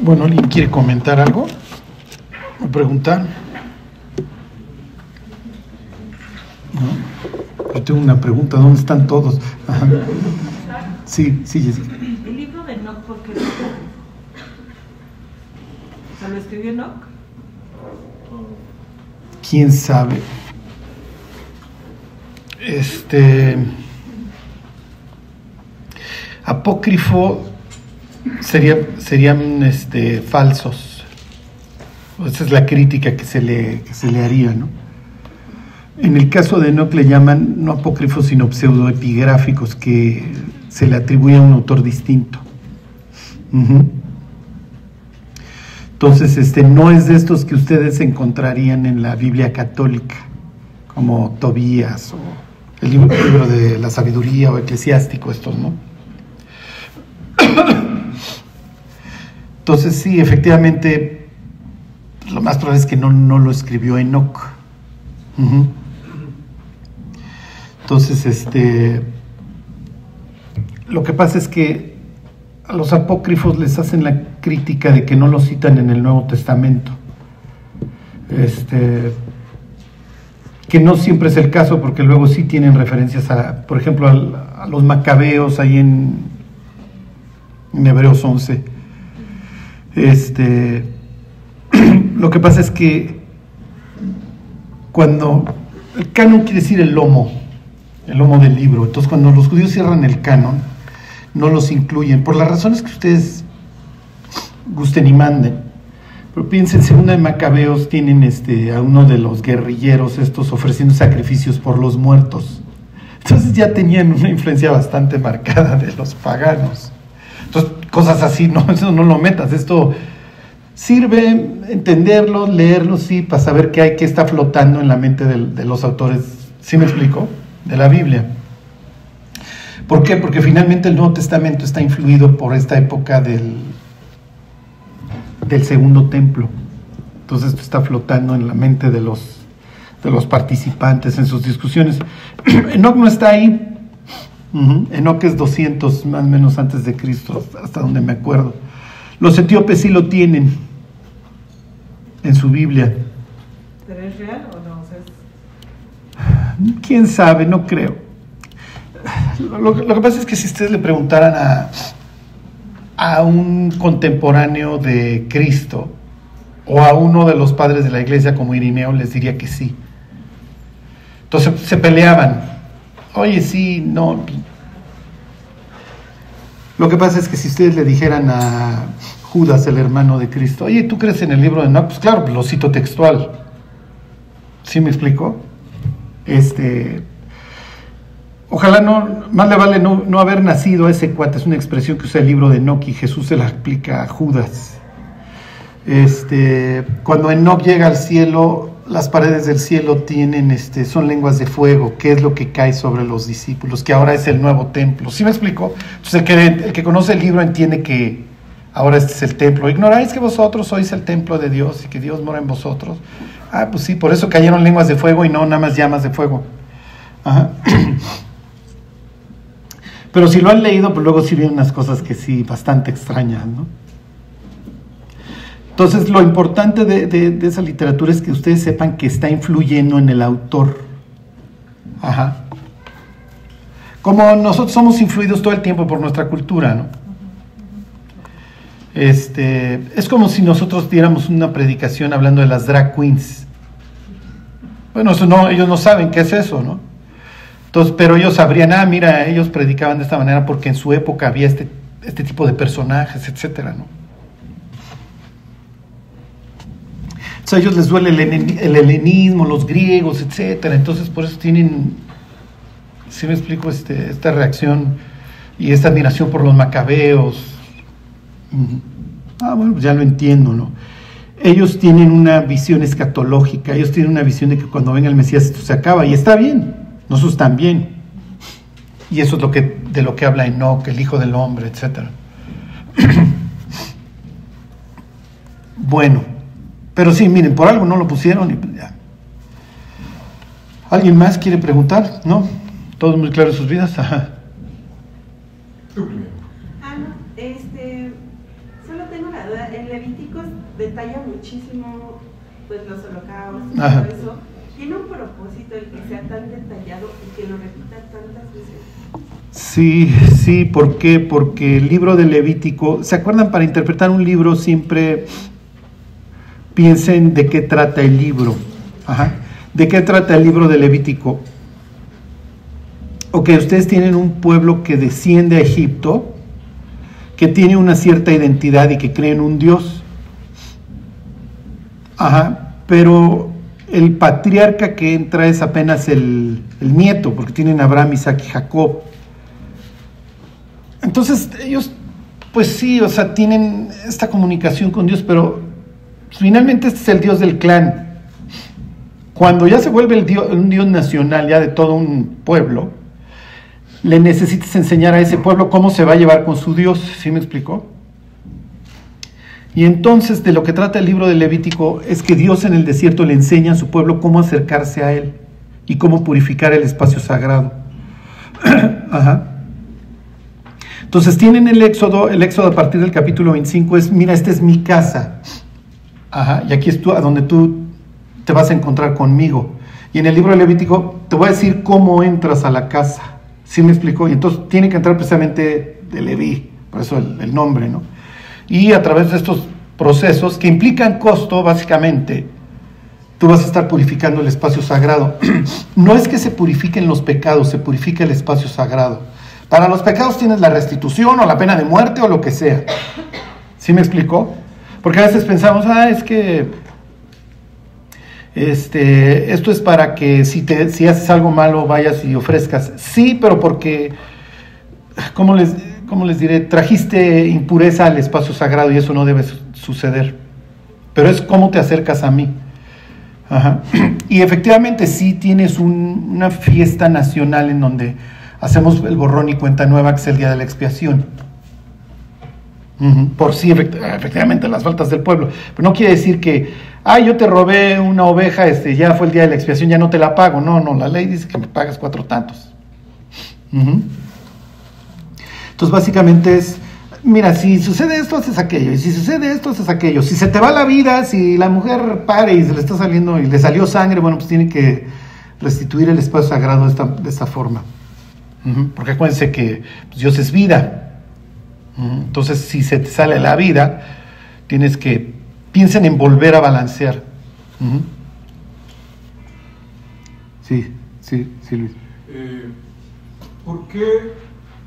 Bueno, ¿alguien quiere comentar algo? ¿O preguntar? ¿No? Yo tengo una pregunta, ¿dónde están todos? Sí, sí, Jessica. El libro de Enoch, ¿por qué? ¿Se lo escribió Enoch? ¿Quién sabe? Este apócrifo sería, serían este, falsos. Esa es la crítica que se le, se le haría, ¿no? En el caso de Enoch le llaman no apócrifos sino pseudoepigráficos que se le atribuye a un autor distinto. Entonces, este no es de estos que ustedes encontrarían en la Biblia católica, como Tobías o el libro, el libro de la sabiduría o eclesiástico, estos, ¿no? Entonces, sí, efectivamente, lo más probable es que no, no lo escribió Enoch. Entonces, este, lo que pasa es que a los apócrifos les hacen la crítica de que no lo citan en el Nuevo Testamento. Este, que no siempre es el caso, porque luego sí tienen referencias a, por ejemplo, a, los macabeos ahí en, en Hebreos 11. Este, lo que pasa es que cuando el canon quiere decir el lomo, el lomo del libro, entonces cuando los judíos cierran el canon, no los incluyen, por las razones que ustedes gusten y manden. Pero piensen, segunda de Macabeos tienen este, a uno de los guerrilleros estos ofreciendo sacrificios por los muertos. Entonces ya tenían una influencia bastante marcada de los paganos. Cosas así, no, eso no lo metas. Esto sirve entenderlo, leerlo, sí, para saber qué hay, qué está flotando en la mente de, los autores, ¿sí me explico? De la Biblia. ¿Por qué? Porque finalmente el Nuevo Testamento está influido por esta época del, del segundo templo. Entonces esto está flotando en la mente de los, de los participantes en sus discusiones. Enoch no está ahí. Ujú. Enoch es 200 más o menos antes de Cristo, hasta donde me acuerdo. Los etíopes sí lo tienen en su Biblia. ¿Pero es real o no? O sea, es- ¿Quién sabe? No creo. Lo, lo- lo que pasa es que si ustedes le preguntaran a, a un contemporáneo de Cristo o a uno de los padres de la iglesia como Irineo, les diría que sí. Entonces se peleaban. Oye, sí, no. Lo que pasa es que si ustedes le dijeran a Judas, el hermano de Cristo, oye, ¿tú crees en el libro de Enoch? Pues claro, lo cito textual. ¿Sí me explico? Este, ojalá no, más le vale no, no haber nacido a ese cuate, es una expresión que usa el libro de Enoch y Jesús se la aplica a Judas. Este, cuando Enoch llega al cielo, las paredes del cielo tienen, este, son lenguas de fuego, que es lo que cae sobre los discípulos, que ahora es el nuevo templo. ¿Sí me explico? Entonces el que, el que conoce el libro entiende que ahora este es el templo. Ignoráis que vosotros sois el templo de Dios y que Dios mora en vosotros. Ah, pues sí, por eso cayeron lenguas de fuego y no nada más llamas de fuego. Ajá. Pero si lo han leído, pues luego sí vienen unas cosas que sí, bastante extrañas, ¿no? Entonces, lo importante de, esa literatura es que ustedes sepan que está influyendo en el autor. Ajá. Como nosotros somos influidos todo el tiempo por nuestra cultura, ¿no? Este, es como si nosotros diéramos una predicación hablando de las drag queens. Bueno, eso no, ellos no saben qué es eso, ¿no? Entonces, pero ellos sabrían, ah, mira, ellos predicaban de esta manera porque en su época había este, este tipo de personajes, etcétera, ¿no? A ellos les duele el, el helenismo, los griegos, etcétera. Entonces, por eso tienen, si me explico, este, esta reacción y esta admiración por los macabeos. Ujú. Ah, bueno, ya lo entiendo, ¿no? Ellos tienen una visión escatológica, ellos tienen una visión de que cuando venga el Mesías esto se acaba, y está bien, nosotros también. Y eso es lo que, de lo que habla Enoch, el Hijo del Hombre, etcétera. Bueno, pero sí, miren, por algo no lo pusieron y pues ya. ¿Alguien más quiere preguntar? ¿No? ¿Todos muy claros sus vidas? Ajá. Ah, no, este, Solo tengo la duda, en Levíticos detalla muchísimo pues los holocaustos, Ajá. todo eso. ¿Tiene un propósito el que sea tan detallado y que lo repita tantas veces? Sí, sí, ¿por qué? Porque el libro de Levítico, ¿se acuerdan? Para interpretar un libro siempre piensen de qué trata el libro. ¿De qué trata el libro de Levítico? Ok, ustedes tienen un pueblo que desciende a Egipto, que tiene una cierta identidad y que cree en un Dios. Ajá, pero el patriarca que entra es apenas el, el nieto, porque tienen Abraham, Isaac y Jacob. Entonces ellos, pues sí, o sea, tienen esta comunicación con Dios, pero finalmente este es el Dios del clan. Cuando ya se vuelve el Dios, un Dios nacional, ya de todo un pueblo, le necesitas enseñar a ese pueblo cómo se va a llevar con su Dios, ¿sí me explicó? Y entonces de lo que trata el libro de Levítico es que Dios en el desierto le enseña a su pueblo cómo acercarse a Él y cómo purificar el espacio sagrado. Ajá. Entonces tienen el éxodo, el éxodo a partir del capítulo 25 es, mira, esta es mi casa. Y aquí es tú, a donde tú te vas a encontrar conmigo. Y en el libro de Levítico te voy a decir cómo entras a la casa. ¿Sí me explicó? Y entonces tiene que entrar precisamente de Leví, por eso el, el nombre, ¿no? Y a través de estos procesos que implican costo, básicamente, tú vas a estar purificando el espacio sagrado. no es que se purifiquen los pecados, se purifica el espacio sagrado. Para los pecados tienes la restitución o la pena de muerte o lo que sea. ¿Sí me explicó? Porque a veces pensamos, ah, es que este, esto es para que si, te, si haces algo malo vayas y ofrezcas. Sí, pero porque, ¿cómo les, cómo les diré? Trajiste impureza al espacio sagrado y eso no debe su- suceder. Pero es cómo te acercas a mí. Y efectivamente sí tienes un- una fiesta nacional en donde hacemos el borrón y cuenta nueva, que es el día de la expiación. Por sí, efect- efectivamente, las faltas del pueblo. Pero no quiere decir que, ay, yo te robé una oveja, este, ya fue el día de la expiación, ya no te la pago. No, no, la ley dice que me pagas cuatro tantos. Entonces, básicamente es, mira, si sucede esto, haces aquello, y si sucede esto, haces aquello. Si se te va la vida, si la mujer pare y se le está saliendo y le salió sangre, bueno, pues tiene que restituir el espacio sagrado de esta, de esta forma. Porque acuérdense que pues, Dios es vida. Entonces, si se te sale la vida, tienes que, piensen en volver a balancear. Sí, sí, sí, Luis. Eh, ¿por, qué,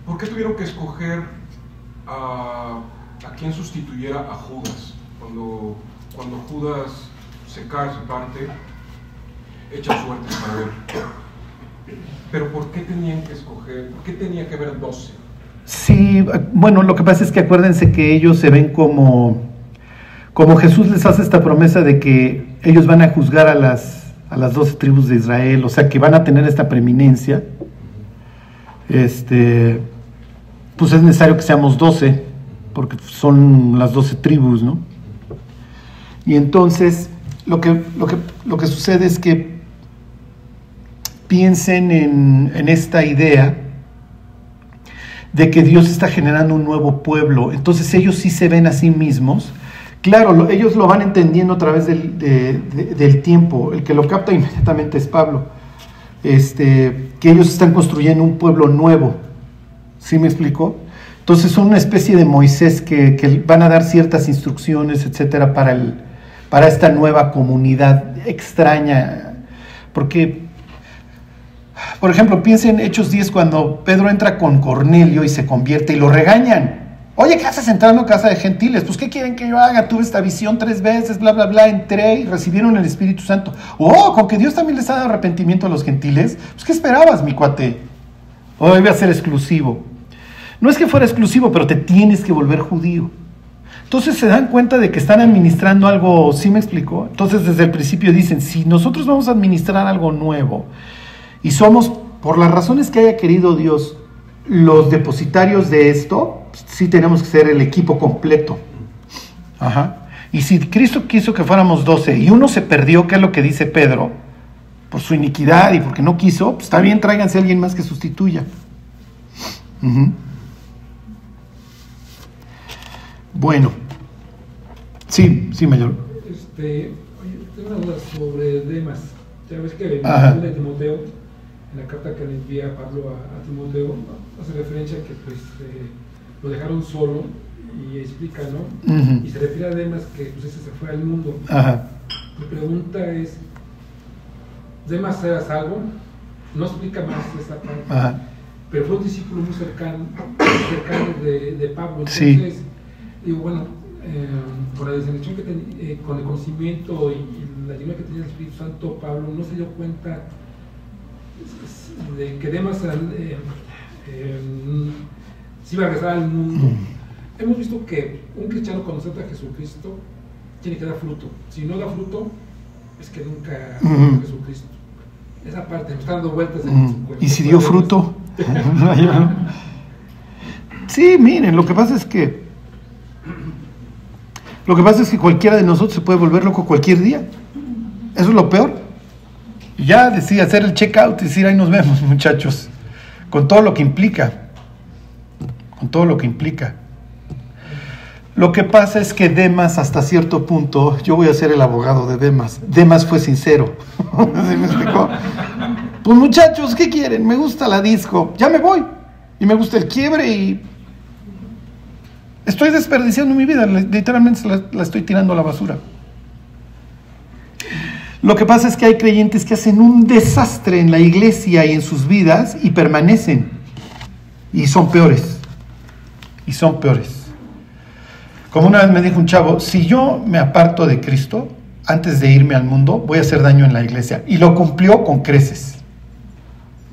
por qué tuvieron que escoger a, a quien sustituyera a Judas? Cuando, cuando Judas se cae, se parte, echa suerte para ver. Pero ¿por qué tenían que escoger? ¿Por qué tenía que haber 12? Sí, bueno, lo que pasa es que acuérdense que ellos se ven como, como Jesús les hace esta promesa de que ellos van a juzgar a las, a las doce tribus de Israel, o sea que van a tener esta preeminencia. Este, pues es necesario que seamos doce, porque son las doce tribus, ¿no? Y entonces, lo que, lo que, lo que sucede es que piensen en, en esta idea de que Dios está generando un nuevo pueblo. Entonces ellos sí se ven a sí mismos. Claro, lo- ellos lo van entendiendo a través del, de- de- del tiempo. El que lo capta inmediatamente es Pablo. Este, que ellos están construyendo un pueblo nuevo. ¿Sí me explicó? Entonces son una especie de Moisés que, que van a dar ciertas instrucciones, etcétera, para, el, para esta nueva comunidad extraña. Porque por ejemplo, piensen en Hechos 10 cuando Pedro entra con Cornelio y se convierte y lo regañan. Oye, ¿qué haces entrando a casa de gentiles? Pues, ¿qué quieren que yo haga? Tuve esta visión tres veces, bla, bla, bla, entré y recibieron el Espíritu Santo. Oh, con que Dios también les ha dado arrepentimiento a los gentiles. Pues, ¿qué esperabas, mi cuate? O debe ser exclusivo. No es que fuera exclusivo, pero te tienes que volver judío. Entonces se dan cuenta de que están administrando algo, ¿sí me explicó? Entonces desde el principio dicen, si nosotros vamos a administrar algo nuevo y somos, por las razones que haya querido Dios, los depositarios de esto, sí tenemos que ser el equipo completo. Ajá. Y si Cristo quiso que fuéramos 12 y uno se perdió, que es lo que dice Pedro, por su iniquidad y porque no quiso, pues está bien, tráiganse a alguien más que sustituya. Ujú. Bueno, Sí, sí, mayor. Este, oye, tengo una duda sobre Demas. Ya ves que en la de Timoteo, en la carta que le envía Pablo a, a Timoteo, hace referencia a que pues eh, lo dejaron solo y explica, ¿no? Ujú. Y se refiere a Demas que pues ese se fue al mundo. Ajá. Mi pregunta es, ¿Demas era salvo? No explica más esa parte. Ajá. pero fue un discípulo muy cercano, cercano de, de Pablo. Entonces, Sí. digo, bueno, eh, con la que tenía, eh, con el conocimiento y, y la llenura que tenía el Espíritu Santo, Pablo no se dio cuenta de que Demas eh, eh, se iba a regresar al mundo. Hemos visto que un cristiano cuando acepta a Jesucristo tiene que dar fruto. Si no da fruto, es que nunca aceptó Ujú. a Jesucristo. Esa parte, me está dando vueltas. en Mm. su- ¿Y si dio fruto? sí, miren, lo que pasa es que lo que pasa es que cualquiera de nosotros se puede volver loco cualquier día. Eso es lo peor. Y Ya decía hacer el check-out y decir, ahí nos vemos, muchachos. Con todo lo que implica. Con todo lo que implica. Lo que pasa es que Demas, hasta cierto punto, yo voy a ser el abogado de Demas. Demas fue sincero. ¿Sí me explicó? Pues muchachos, ¿qué quieren? Me gusta la disco, ya me voy. Y me gusta el quiebre y estoy desperdiciando mi vida, li- literalmente la, la estoy tirando a la basura. Lo que pasa es que hay creyentes que hacen un desastre en la iglesia y en sus vidas y permanecen. Y son peores. Y son peores. Como una vez me dijo un chavo, si yo me aparto de Cristo antes de irme al mundo, voy a hacer daño en la iglesia. Y lo cumplió con creces.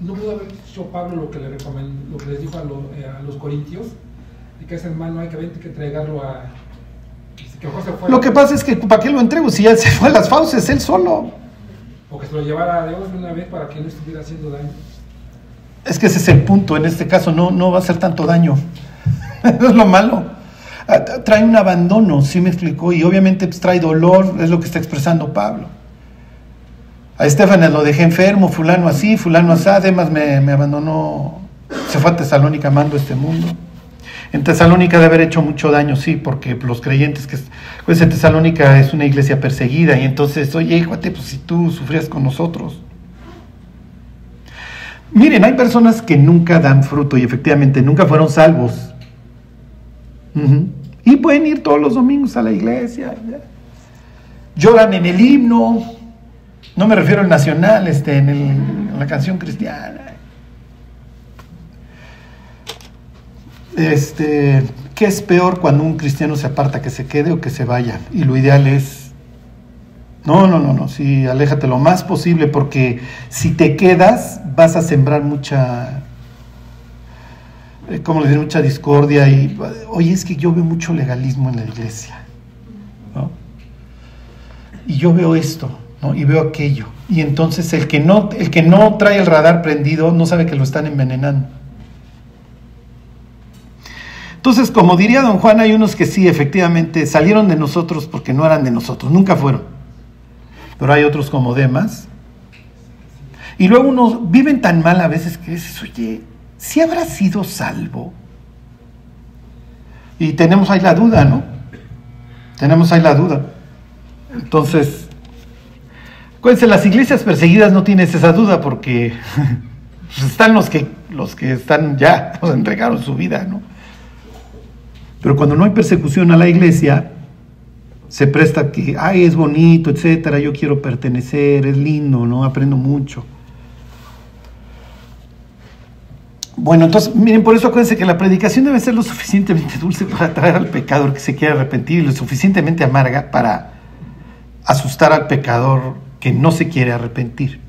No pudo haber dicho Pablo lo que, le recomend- lo que les dijo eh, a los corintios, de que ese hermano hay que, que entregarlo a... Que Lo que pasa es que, ¿para qué lo entrego? Si ya se fue a las fauces, él solo. O que se lo llevara digamos, de una vez para que no estuviera haciendo daño. Es que ese es el punto. En este caso no, no va a hacer tanto daño. Es lo malo. Ah, tra- Trae un abandono, sí me explicó. Y obviamente pues, trae dolor, es lo que está expresando Pablo. A Estefanes lo dejé enfermo, fulano así, fulano así, además me, me abandonó, se fue a Tesalónica amando este mundo. En Tesalónica de haber hecho mucho daño, sí, porque los creyentes que... Pues en Tesalónica es una iglesia perseguida y entonces, oye, cuate, pues si tú sufrías con nosotros. Miren, hay personas que nunca dan fruto y efectivamente nunca fueron salvos. Y pueden ir todos los domingos a la iglesia. Lloran en el himno. No me refiero al nacional, este, en la canción cristiana. Este, ¿qué es peor cuando un cristiano se aparta, que se quede o que se vaya? Y lo ideal es no, no, no, no, sí, aléjate lo más posible porque si te quedas vas a sembrar mucha, eh, ¿cómo? Mucha discordia y, oye, es que yo veo mucho legalismo en la iglesia, ¿no? Y yo veo esto, ¿no? Y veo aquello. Y entonces el que no, el que no trae el radar prendido no sabe que lo están envenenando. Entonces, como diría don Juan, hay unos que sí, efectivamente, salieron de nosotros porque no eran de nosotros, nunca fueron pero hay otros como Demas. Y luego unos viven tan mal a veces que dices, oye, si habrá sido salvo? Y tenemos ahí la duda, ¿no? Tenemos ahí la duda. Entonces, acuérdense, las iglesias perseguidas no tienes esa duda porque están los que, los que están ya, nos entregaron su vida, ¿no? Pero cuando no hay persecución a la iglesia, se presta que, ay, es bonito, etcétera, yo quiero pertenecer, es lindo, ¿no? Aprendo mucho. Bueno, entonces, miren, por eso acuérdense que la predicación debe ser lo suficientemente dulce para atraer al pecador que se quiere arrepentir y lo suficientemente amarga para asustar al pecador que no se quiere arrepentir.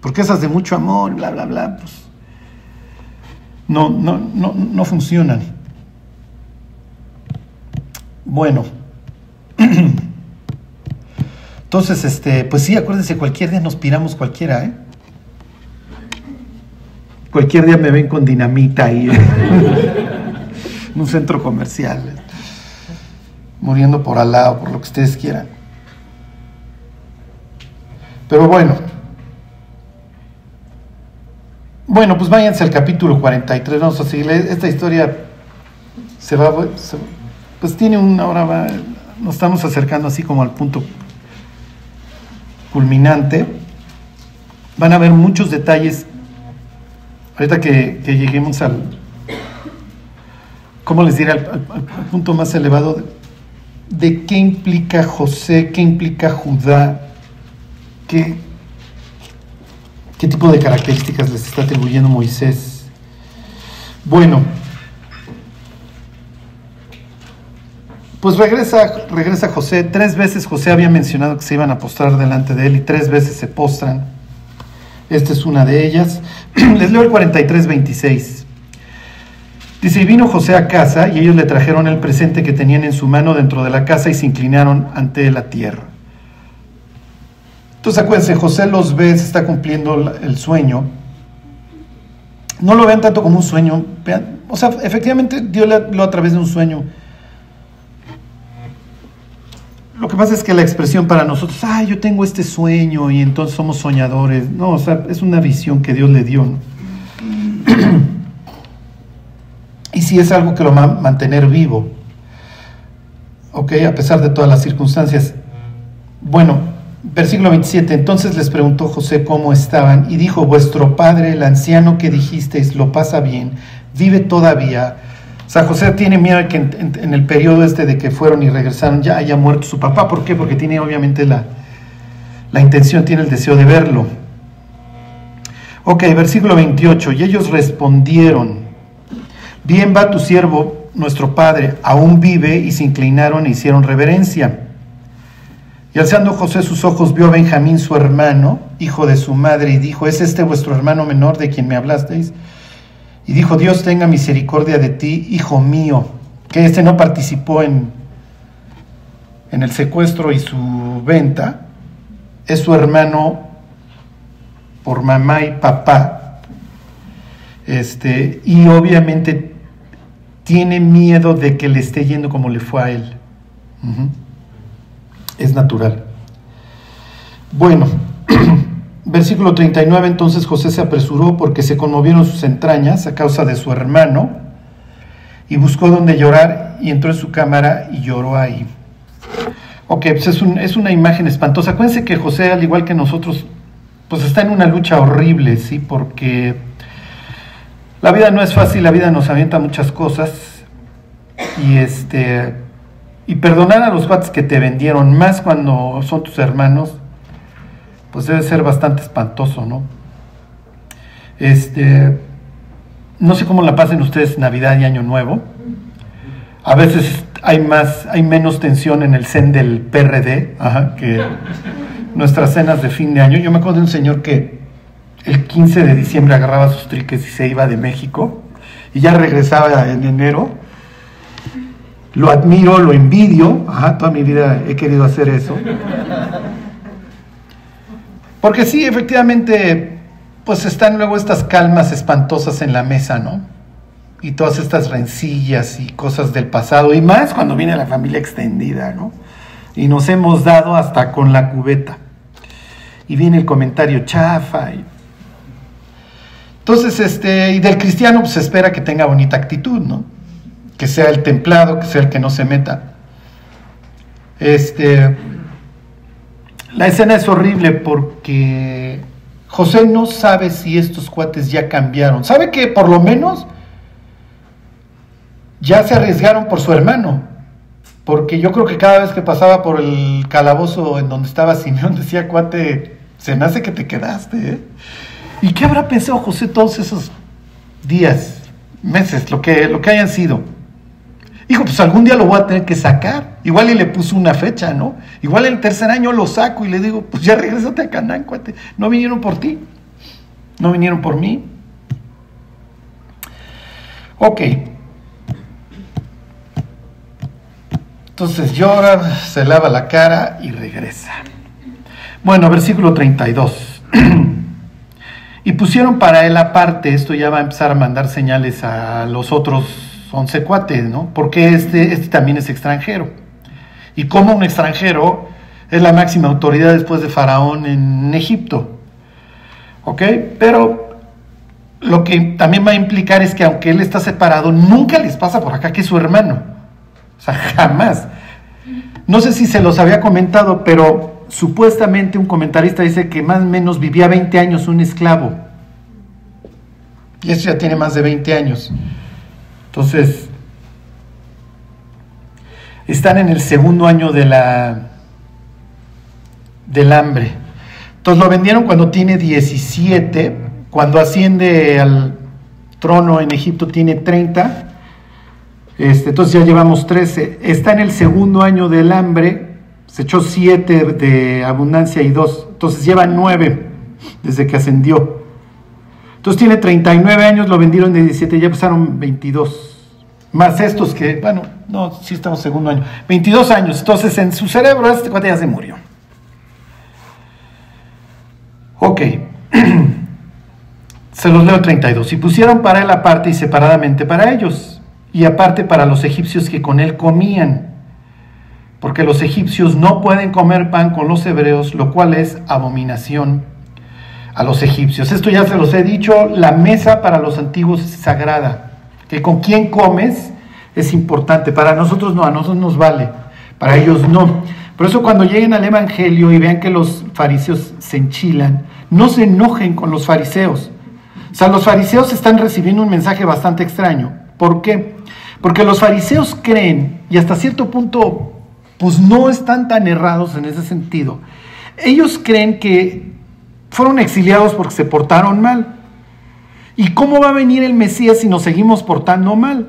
Porque esas de mucho amor, bla, bla, bla, pues no, no, no, no funcionan. Bueno. Entonces, este, pues sí, acuérdense, cualquier día nos piramos cualquiera, ¿eh? Cualquier día me ven con dinamita ahí en un centro comercial, ¿eh? muriendo por al lado, por lo que ustedes quieran. Pero bueno. Bueno, pues váyanse al capítulo 43, vamos a seguir. Esta historia se va, se- pues tiene un, ahora va, nos estamos acercando así como al punto culminante. Van a haber muchos detalles, ahorita que, lleguemos al, ¿cómo les diré? Al, punto más elevado de, de, qué implica José, qué implica Judá, qué, qué tipo de características les está atribuyendo Moisés. Bueno, Pues regresa, regresa José. Tres veces José había mencionado que se iban a postrar delante de él y tres veces se postran. Esta es una de ellas. Les leo el 43, 26. Dice, y vino José a casa y ellos le trajeron el presente que tenían en su mano dentro de la casa y se inclinaron ante la tierra. Entonces acuérdense, José los ve, se está cumpliendo el sueño. No lo vean tanto como un sueño. o sea, efectivamente Dios lo a través de un sueño lo que pasa es que la expresión para nosotros, ah, yo tengo este sueño y entonces somos soñadores. No, o sea, es una visión que Dios le dio. y si es algo que lo va a mantener vivo. Ok, a pesar de todas las circunstancias. Bueno, versículo 27. Entonces les preguntó José cómo estaban y dijo, vuestro padre, el anciano que dijisteis, lo pasa bien, vive todavía sea, José tiene miedo que en, el periodo este de que fueron y regresaron ya haya muerto su papá. ¿Por qué? Porque tiene obviamente la, la intención, tiene el deseo de verlo. Ok, versículo 28. Y ellos respondieron, bien va tu siervo, nuestro padre, aún vive, y se inclinaron e hicieron reverencia. Y alzando José sus ojos, vio a Benjamín su hermano, hijo de su madre, y dijo, ¿es este vuestro hermano menor de quien me hablasteis? Y dijo, Dios tenga misericordia de ti, hijo mío, que este no participó en, en el secuestro y su venta, es su hermano por mamá y papá. Este, y obviamente tiene miedo de que le esté yendo como le fue a él. Es natural. Bueno, Versículo 39, entonces José se apresuró porque se conmovieron sus entrañas a causa de su hermano y buscó donde llorar y entró en su cámara y lloró ahí. Ok, pues es, es una imagen espantosa. Acuérdense que José, al igual que nosotros, pues está en una lucha horrible, ¿sí? Porque la vida no es fácil, la vida nos avienta muchas cosas y este y perdonar a los cuates que te vendieron, más cuando son tus hermanos, pues debe ser bastante espantoso, ¿no? Este, no sé cómo la pasen ustedes Navidad y Año Nuevo. A veces hay más, hay menos tensión en el zen del PRD que nuestras cenas de fin de año. Yo me acuerdo de un señor que el 15 de diciembre agarraba sus triques y se iba de México y ya regresaba en enero. Lo admiro, lo envidio. Toda mi vida he querido hacer eso. Porque sí, efectivamente, pues están luego estas calmas espantosas en la mesa, ¿no? Y todas estas rencillas y cosas del pasado, y más cuando viene la familia extendida, ¿no? Y nos hemos dado hasta con la cubeta. Y viene el comentario chafa. Entonces, este, y del cristiano pues se espera que tenga bonita actitud, ¿no? Que sea el templado, que sea el que no se meta. Este, la escena es horrible porque José no sabe si estos cuates ya cambiaron. Sabe que por lo menos ya se arriesgaron por su hermano. Porque yo creo que cada vez que pasaba por el calabozo en donde estaba Simeón decía, cuate, se nace que te quedaste. ¿eh? ¿Y qué habrá pensado José todos esos días, meses, lo que, lo que hayan sido? Dijo, pues algún día lo voy a tener que sacar. Igual y le puso una fecha, ¿no? Igual el tercer año lo saco y le digo, pues ya regresate a Canaán, cuate. No vinieron por ti. No vinieron por mí. Ok. Entonces llora, se lava la cara y regresa. Bueno, versículo 32. y pusieron para él aparte, esto ya va a empezar a mandar señales a los otros 11 cuates, ¿no? Porque este, este también es extranjero. Y como un extranjero es la máxima autoridad después de Faraón en Egipto. ¿Ok? Pero lo que también va a implicar es que aunque él está separado, nunca les pasa por acá que es su hermano. O sea, jamás. No sé si se los había comentado, pero supuestamente un comentarista dice que más o menos vivía 20 años un esclavo. Y eso ya tiene más de 20 años. Entonces, están en el segundo año de la del hambre. Entonces lo vendieron cuando tiene 17, cuando asciende al trono en Egipto tiene 30, este, entonces ya llevamos 13. Está en el segundo año del hambre, se echó 7 de abundancia y 2, entonces lleva 9 desde que ascendió. Entonces tiene 39 años, lo vendieron de 17, ya pasaron 22. Más estos que, bueno, no, sí estamos segundo año. 22 años, entonces en su cerebro este cuate ya se murió. Ok. Se los leo 32. Y pusieron para él aparte y separadamente para ellos, y aparte para los egipcios que con él comían, porque los egipcios no pueden comer pan con los hebreos, lo cual es abominación a los egipcios. Esto ya se los he dicho, la mesa para los antiguos es sagrada, que con quién comes es importante. Para nosotros no, a nosotros nos vale, para ellos no. Por eso cuando lleguen al Evangelio y vean que los fariseos se enchilan, no se enojen con los fariseos. O sea, los fariseos están recibiendo un mensaje bastante extraño. ¿Por qué? Porque los fariseos creen, y hasta cierto punto, pues no están tan errados en ese sentido. Ellos creen que fueron exiliados porque se portaron mal. ¿Y cómo va a venir el Mesías si nos seguimos portando mal?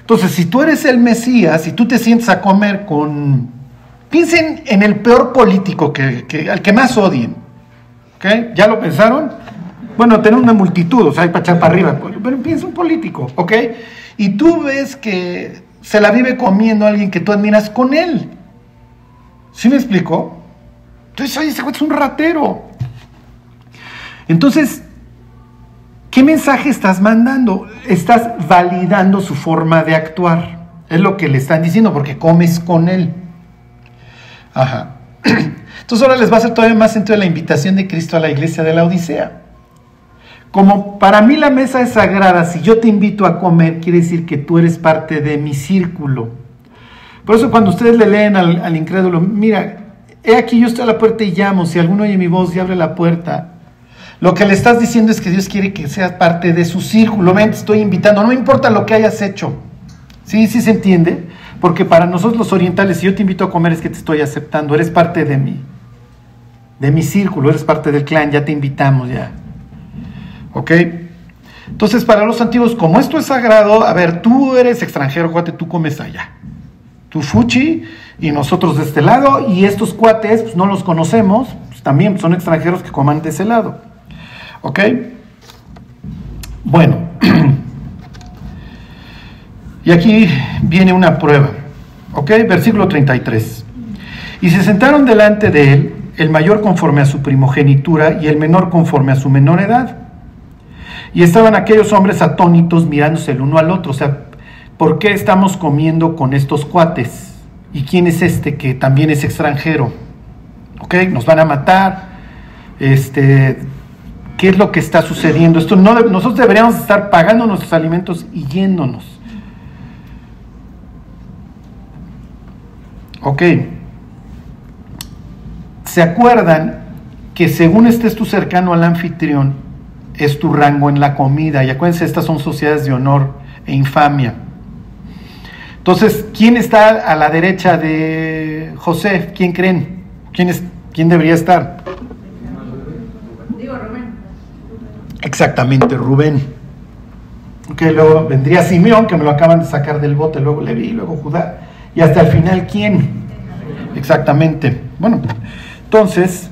Entonces, si tú eres el Mesías y tú te sientes a comer con... Piensen en el peor político que, al que más odien. ¿Ya lo pensaron? Bueno, tener una multitud, o sea, hay para echar para arriba, pero piensa un político, ¿ok? Y tú ves que se la vive comiendo a alguien que tú admiras con él. ¿Sí me explico? Entonces, oye, ese es un ratero. Entonces, ¿qué mensaje estás mandando? Estás validando su forma de actuar. Es lo que le están diciendo, porque comes con él. Ajá. Entonces ahora les va a hacer todavía más sentido la invitación de Cristo a la iglesia de la Odisea. Como para mí la mesa es sagrada, si yo te invito a comer, quiere decir que tú eres parte de mi círculo. Por eso cuando ustedes le leen al, incrédulo, mira, he aquí yo estoy a la puerta y llamo, si alguno oye mi voz y abre la puerta, lo que le estás diciendo es que Dios quiere que seas parte de su círculo. Ven, te estoy invitando, no me importa lo que hayas hecho. ¿Sí? ¿Sí se entiende? Porque para nosotros los orientales, si yo te invito a comer es que te estoy aceptando, eres parte de mí de mi círculo, eres parte del clan, ya te invitamos ya. ¿Ok? Entonces, para los antiguos, como esto es sagrado, a ver, tú eres extranjero, cuate, tú comes allá. Tú fuchi y nosotros de este lado, y estos cuates, pues no los conocemos, pues, también son extranjeros que coman de ese lado. ¿Ok? Bueno, y aquí viene una prueba. ¿Ok? Versículo 33. Y se sentaron delante de él el mayor conforme a su primogenitura y el menor conforme a su menor edad. Y estaban aquellos hombres atónitos mirándose el uno al otro. O sea, ¿por qué estamos comiendo con estos cuates? ¿Y quién es este que también es extranjero? ¿Ok? Nos van a matar. Este, ¿Qué es lo que está sucediendo? Esto no, nosotros deberíamos estar pagando nuestros alimentos y yéndonos. Ok. ¿Se acuerdan que según estés tú cercano al anfitrión, es tu rango en la comida? Y acuérdense, estas son sociedades de honor e infamia. Entonces, ¿quién está a la derecha de José? ¿Quién creen? ¿Quién, es, quién debería estar? Digo, Rubén. Exactamente, Rubén. Que luego vendría Simeón, que me lo acaban de sacar del bote, luego Leví, luego Judá. Y hasta el final, ¿quién? Exactamente. Bueno, entonces,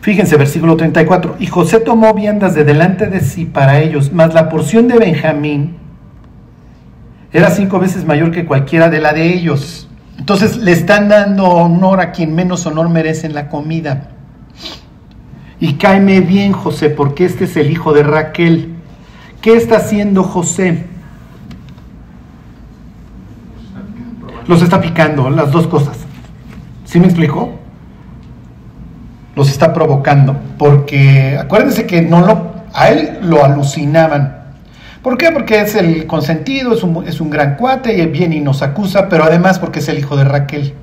fíjense, versículo 34, y José tomó viandas de delante de sí para ellos, mas la porción de Benjamín era cinco veces mayor que cualquiera de la de ellos. Entonces le están dando honor a quien menos honor merece en la comida. Y cáeme bien, José, porque este es el hijo de Raquel. ¿Qué está haciendo José? Los está picando, las dos cosas. ¿Sí me explico? Los está provocando, porque acuérdense que no lo, a él lo alucinaban, ¿Por qué? Porque es el consentido, es un, es un gran cuate y viene y nos acusa, pero además porque es el hijo de Raquel.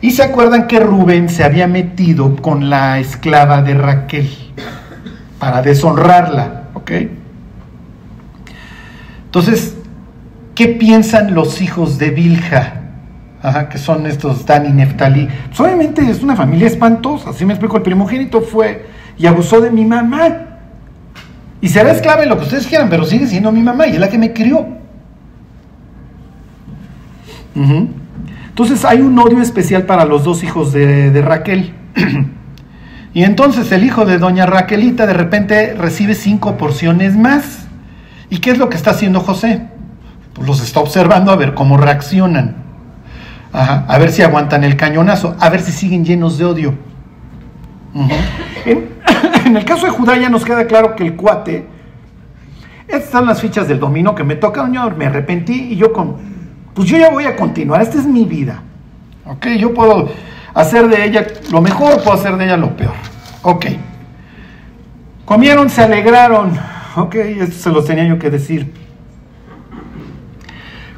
Y se acuerdan que Rubén se había metido con la esclava de Raquel para deshonrarla, ¿ok? Entonces, ¿qué piensan los hijos de Bilja? Ajá, que son estos Dan y Neftalí. Pues obviamente es una familia espantosa, así me explico, el primogénito fue y abusó de mi mamá. Y será esclava en lo que ustedes quieran, pero sigue siendo mi mamá y es la que me crió. Entonces hay un odio especial para los dos hijos de, Raquel. y entonces el hijo de doña Raquelita de repente recibe cinco porciones más. ¿Y qué es lo que está haciendo José? Pues los está observando a ver cómo reaccionan. a ver si aguantan el cañonazo, a ver si siguen llenos de odio. en, el caso de Judá ya nos queda claro que el cuate, estas son las fichas del dominó que me toca, señor, me arrepentí y yo con, pues yo ya voy a continuar, esta es mi vida. Ok, yo puedo hacer de ella lo mejor, puedo hacer de ella lo peor. Ok. Comieron, se alegraron. Ok, esto se los tenía yo que decir.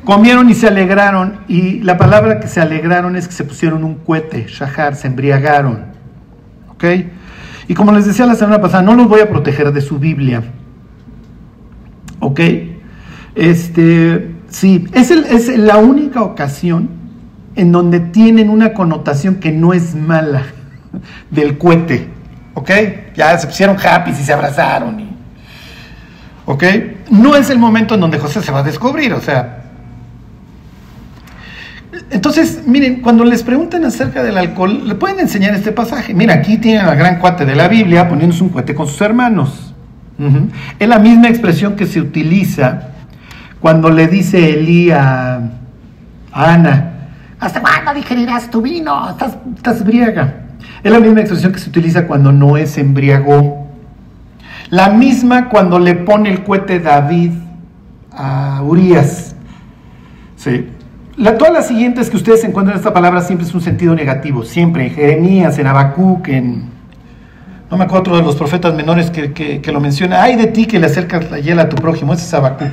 Comieron y se alegraron, y la palabra que se alegraron es que se pusieron un cohete, shahar, se embriagaron. ¿Ok? Y como les decía la semana pasada, no los voy a proteger de su Biblia. ¿Ok? Este, sí, es, es la única ocasión en donde tienen una connotación que no es mala del cohete. ¿Ok? Ya se pusieron happy y se abrazaron. ¿Ok? No es el momento en donde José se va a descubrir, o sea, entonces, miren, cuando les preguntan acerca del alcohol, le pueden enseñar este pasaje. Mira, aquí tienen al gran cuate de la Biblia poniéndose un cuate con sus hermanos. Es la misma expresión que se utiliza cuando le dice Elí a, Ana, ¿hasta cuándo digerirás tu vino? Estás, estás briaga. Es la misma expresión que se utiliza cuando no es embriagó. La misma cuando le pone el cohete David a Urias. Sí todas las siguientes que ustedes encuentran esta palabra siempre es un sentido negativo, siempre, en Jeremías, en Habacuc, en... No me acuerdo otro de los profetas menores que, lo menciona. Ay de ti que le acercas la hiela a tu prójimo, ese es Habacuc.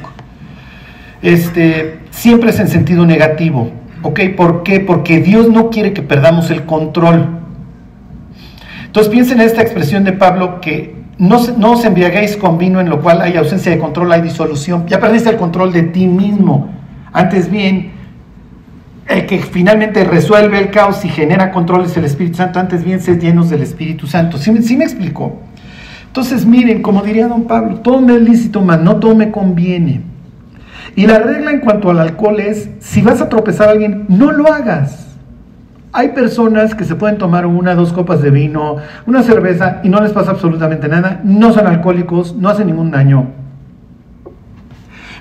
Este, siempre es en sentido negativo. ¿Ok? ¿Por qué? Porque Dios no quiere que perdamos el control. Entonces piensen en esta expresión de Pablo que no, no os embriaguéis con vino en lo cual hay ausencia de control, hay disolución. Ya perdiste el control de ti mismo. Antes bien, el que finalmente resuelve el caos y genera controles el Espíritu Santo, antes bien ser llenos del Espíritu Santo. ¿Sí, me explicó? Entonces, miren, como diría don Pablo, todo me es lícito, mas no todo me conviene. Y la regla en cuanto al alcohol es, si vas a tropezar a alguien, no lo hagas. Hay personas que se pueden tomar una, dos copas de vino, una cerveza y no les pasa absolutamente nada, no son alcohólicos, no hacen ningún daño.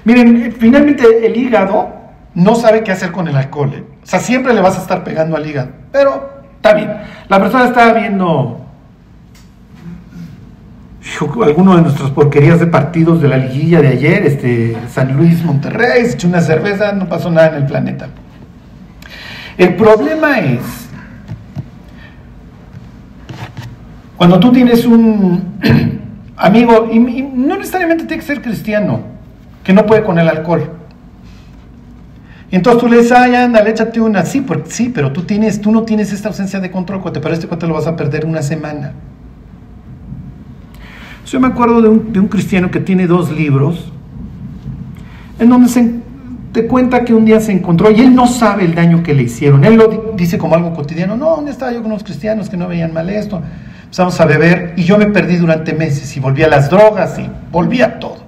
Miren, finalmente el hígado no sabe qué hacer con el alcohol. ¿eh? O sea, siempre le vas a estar pegando al hígado. Pero está bien. La persona estaba viendo alguno de nuestras porquerías de partidos de la liguilla de ayer, este, San Luis Monterrey, se echó una cerveza, no pasó nada en el planeta. El problema es cuando tú tienes un amigo, y no necesariamente tiene que ser cristiano, que no puede con el alcohol. Entonces tú le dices, ay, ándale, échate una. Sí, porque, sí, pero tú, tienes, tú no tienes esta ausencia de control, cuate, pero este cuate lo vas a perder una semana. Yo me acuerdo de un, de un cristiano que tiene dos libros, en donde se, te cuenta que un día se encontró y él no sabe el daño que le hicieron. Él lo dice como algo cotidiano. No, ¿dónde estaba yo con los cristianos que no veían mal esto? Empezamos a beber y yo me perdí durante meses y volví a las drogas y volví a todo.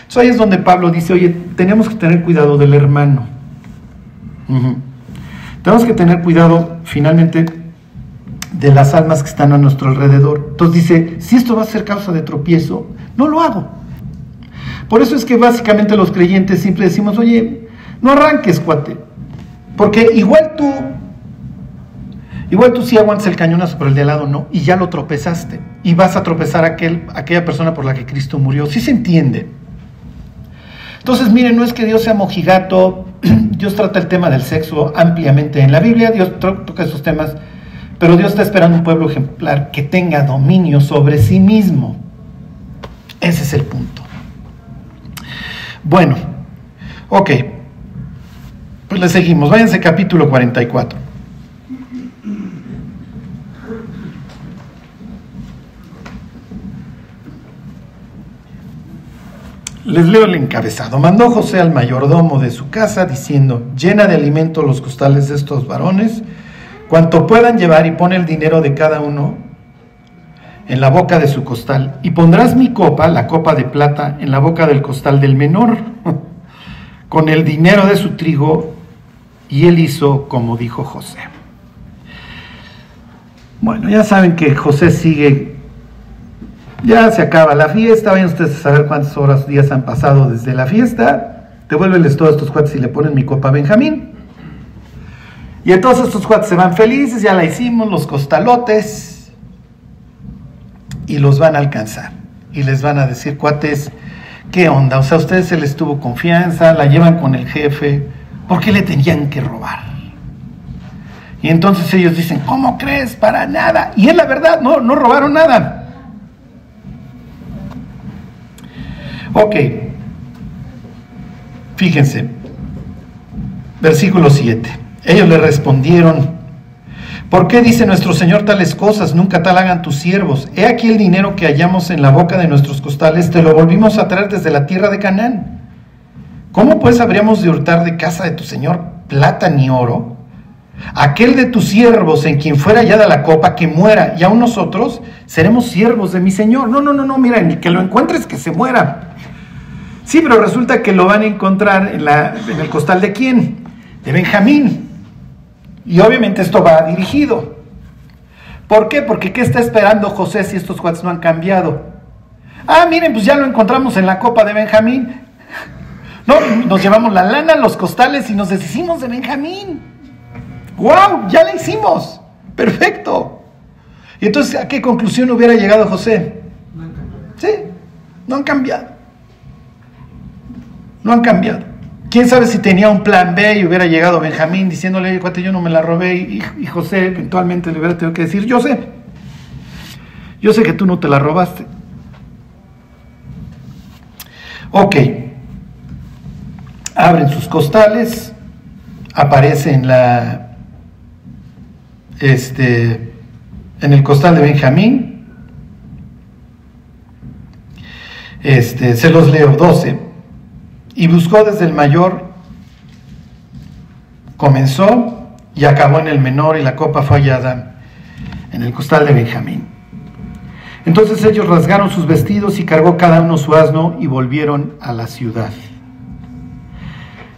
Entonces ahí es donde Pablo dice, oye, tenemos que tener cuidado del hermano. Tenemos que tener cuidado finalmente de las almas que están a nuestro alrededor. Entonces dice, si esto va a ser causa de tropiezo, no lo hago. Por eso es que básicamente los creyentes siempre decimos, oye, no arranques, cuate. Porque igual tú, igual tú sí aguantas el cañonazo, pero el de al lado no, y ya lo tropezaste. Y vas a tropezar a aquel, aquella persona por la que Cristo murió. Sí se entiende. Entonces, miren, no es que Dios sea mojigato, Dios trata el tema del sexo ampliamente en la Biblia, Dios toca esos temas, pero Dios está esperando un pueblo ejemplar que tenga dominio sobre sí mismo. Ese es el punto. Bueno, ok. Pues le seguimos. Váyanse capítulo 44. Les leo el encabezado. Mandó José al mayordomo de su casa diciendo, llena de alimento los costales de estos varones, cuanto puedan llevar y pone el dinero de cada uno en la boca de su costal. Y pondrás mi copa, la copa de plata, en la boca del costal del menor, con el dinero de su trigo. Y él hizo como dijo José. Bueno, ya saben que José sigue ya se acaba la fiesta, vayan ustedes a saber cuántas horas, días han pasado desde la fiesta. Devuélveles todos estos cuates y le ponen mi copa a Benjamín. Y entonces estos cuates se van felices, ya la hicimos, los costalotes, y los van a alcanzar. Y les van a decir, cuates, ¿qué onda? O sea, a ustedes se les tuvo confianza, la llevan con el jefe, ¿por qué le tenían que robar? Y entonces ellos dicen, ¿cómo crees? Para nada. Y es la verdad, no, no robaron nada. Ok, fíjense, versículo 7. Ellos le respondieron, ¿por qué dice nuestro Señor tales cosas? Nunca tal hagan tus siervos. He aquí el dinero que hallamos en la boca de nuestros costales, te lo volvimos a traer desde la tierra de Canaán. ¿Cómo pues habríamos de hurtar de casa de tu Señor plata ni oro? Aquel de tus siervos en quien fuera hallada la copa, que muera, y aún nosotros seremos siervos de mi Señor. No, no, no, no, mira, ni que lo encuentres que se muera. Sí, pero resulta que lo van a encontrar en, la, en el costal de quién? De Benjamín. Y obviamente esto va dirigido. ¿Por qué? Porque ¿qué está esperando José si estos cuates no han cambiado? Ah, miren, pues ya lo encontramos en la copa de Benjamín. No, nos llevamos la lana, los costales y nos deshicimos de Benjamín. ¡Wow! Ya la hicimos. Perfecto. Y entonces, ¿a qué conclusión hubiera llegado José? No han cambiado. Sí, no han cambiado. No han cambiado. ¿Quién sabe si tenía un plan B y hubiera llegado Benjamín diciéndole, cuate, yo no me la robé y, José eventualmente le hubiera tenido que decir, yo sé, yo sé que tú no te la robaste. Ok, abren sus costales, aparece en la, este, en el costal de Benjamín, este, se los leo. 12 y buscó desde el mayor, comenzó y acabó en el menor y la copa fue hallada en el costal de Benjamín. Entonces ellos rasgaron sus vestidos y cargó cada uno su asno y volvieron a la ciudad.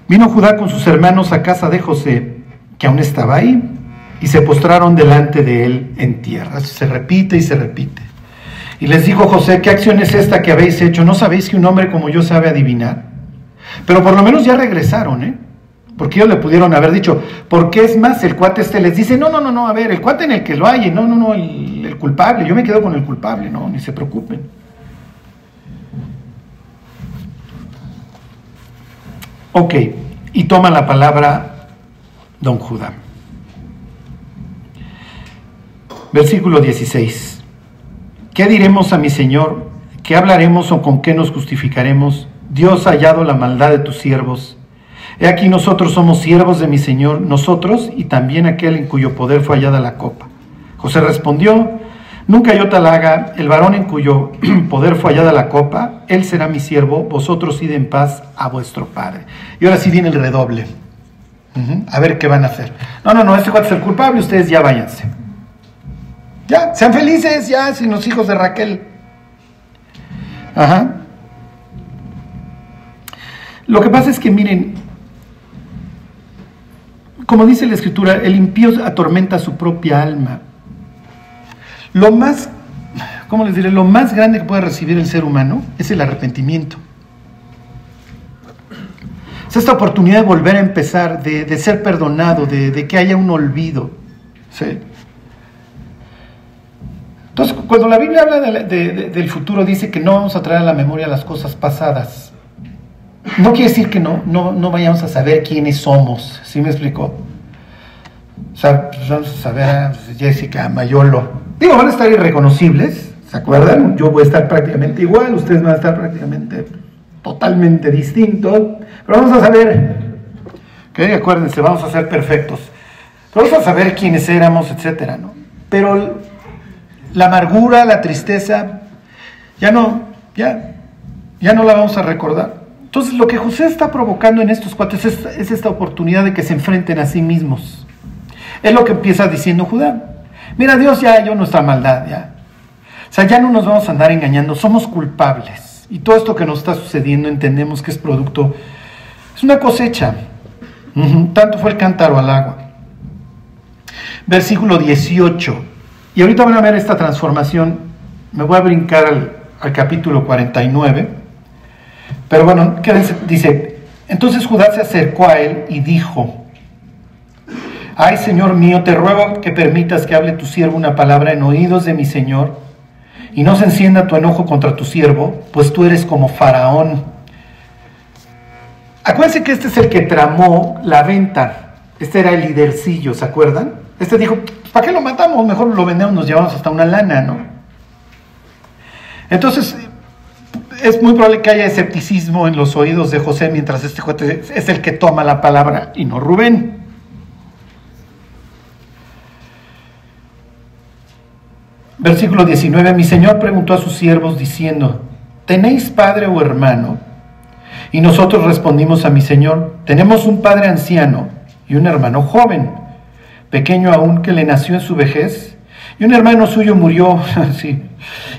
Vino Judá con sus hermanos a casa de José, que aún estaba ahí, y se postraron delante de él en tierra. Se repite y se repite. Y les dijo José, ¿qué acción es esta que habéis hecho? ¿No sabéis que un hombre como yo sabe adivinar? Pero por lo menos ya regresaron, ¿eh? Porque ellos le pudieron haber dicho, porque es más, el cuate este les dice, no, no, no, no, a ver, el cuate en el que lo hay, no, no, no, el, el culpable, yo me quedo con el culpable, no, ni se preocupen. Ok, y toma la palabra don Judá. Versículo 16. ¿Qué diremos a mi Señor? ¿Qué hablaremos o con qué nos justificaremos? Dios ha hallado la maldad de tus siervos. He aquí nosotros somos siervos de mi Señor, nosotros y también aquel en cuyo poder fue hallada la copa. José respondió, nunca yo tal haga, el varón en cuyo poder fue hallada la copa, él será mi siervo, vosotros id en paz a vuestro Padre. Y ahora sí viene el redoble. A ver qué van a hacer. No, no, no, este cuate es el culpable, ustedes ya váyanse. Ya, sean felices, ya, sin los hijos de Raquel. Ajá. Lo que pasa es que miren, como dice la escritura, el impío atormenta su propia alma. Lo más, ¿cómo les diré? Lo más grande que puede recibir el ser humano es el arrepentimiento. Es esta oportunidad de volver a empezar, de, ser perdonado, de, que haya un olvido. Entonces, cuando la Biblia habla del futuro, dice que no vamos a traer a la memoria las cosas pasadas. No quiere decir que no, no, vayamos a saber quiénes somos, ¿sí me explicó? O sea, pues vamos a saber a Jessica Mayolo. Digo, van a estar irreconocibles, ¿se acuerdan? Yo voy a estar prácticamente igual, ustedes van a estar prácticamente totalmente distintos, pero vamos a saber, que acuérdense, vamos a ser perfectos, vamos a saber quiénes éramos, etcétera, ¿no? Pero la amargura, la tristeza, ya no, ya, ya no la vamos a recordar. Entonces lo que José está provocando en estos cuatro es, es esta oportunidad de que se enfrenten a sí mismos. Es lo que empieza diciendo Judá. Mira, Dios ya halló nuestra maldad, ya. O sea, ya no nos vamos a andar engañando, somos culpables. Y todo esto que nos está sucediendo entendemos que es producto, es una cosecha. Tanto fue el cántaro al agua. Versículo 18. Y ahorita van a ver esta transformación. Me voy a brincar al, al capítulo 49. Pero bueno, quédense, dice, entonces Judá se acercó a él y dijo, Ay, Señor mío, te ruego que permitas que hable tu siervo una palabra en oídos de mi Señor, y no se encienda tu enojo contra tu siervo, pues tú eres como faraón. Acuérdense que este es el que tramó la venta. Este era el lidercillo, ¿se acuerdan? Este dijo, ¿para qué lo matamos? Mejor lo vendemos, nos llevamos hasta una lana, ¿no? Entonces, es muy probable que haya escepticismo en los oídos de José mientras este es el que toma la palabra y no Rubén. Versículo 19, mi Señor preguntó a sus siervos diciendo, ¿tenéis padre o hermano? Y nosotros respondimos a mi Señor, tenemos un padre anciano y un hermano joven, pequeño aún que le nació en su vejez, y un hermano suyo murió, sí,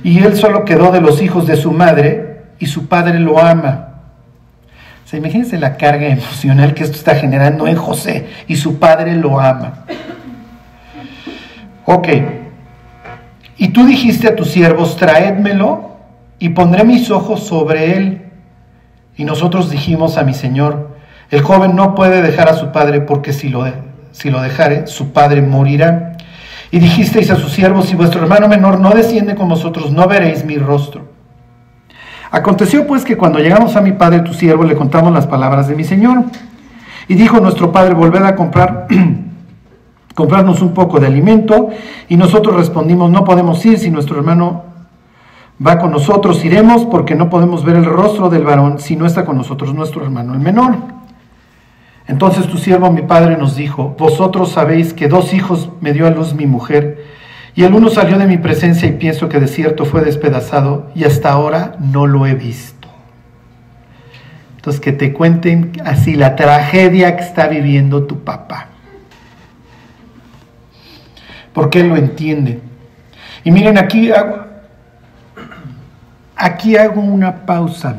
y él solo quedó de los hijos de su madre, y su padre lo ama. O sea, la carga emocional que esto está generando en José, y su padre lo ama. Ok. Y tú dijiste a tus siervos, traédmelo y pondré mis ojos sobre él. Y nosotros dijimos a mi señor, el joven no puede dejar a su padre porque si lo, si lo dejare, su padre morirá. Y dijisteis a sus siervos, si vuestro hermano menor no desciende con vosotros, no veréis mi rostro. Aconteció pues que cuando llegamos a mi padre, tu siervo, le contamos las palabras de mi señor. Y dijo nuestro padre, volved a comprar comprarnos un poco de alimento y nosotros respondimos, no podemos ir si nuestro hermano va con nosotros, iremos porque no podemos ver el rostro del varón si no está con nosotros nuestro hermano el menor. Entonces tu siervo, mi padre, nos dijo, vosotros sabéis que dos hijos me dio a luz mi mujer, y el uno salió de mi presencia y pienso que de cierto fue despedazado, y hasta ahora no lo he visto. Entonces que te cuenten así la tragedia que está viviendo tu papá porque Él lo entiende. Y miren, aquí hago, aquí hago una pausa.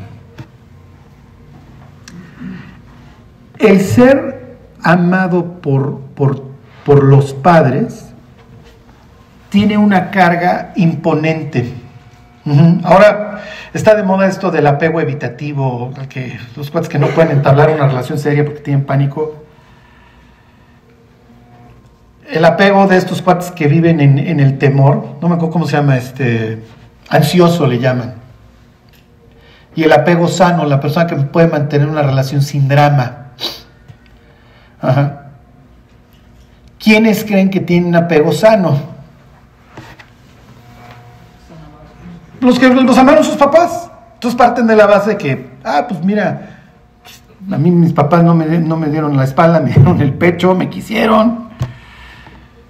El ser amado por, por, por los padres tiene una carga imponente. Ahora está de moda esto del apego evitativo, los cuates que no pueden entablar una relación seria porque tienen pánico el apego de estos cuates que viven en, el temor, no me acuerdo cómo se llama, este, ansioso le llaman. Y el apego sano, la persona que puede mantener una relación sin drama. Ajá. ¿Quiénes creen que tienen apego sano? Los que los amaron sus papás. Entonces parten de la base de que, ah, pues mira, a mí mis papás no me, no me dieron la espalda, me dieron el pecho, me quisieron.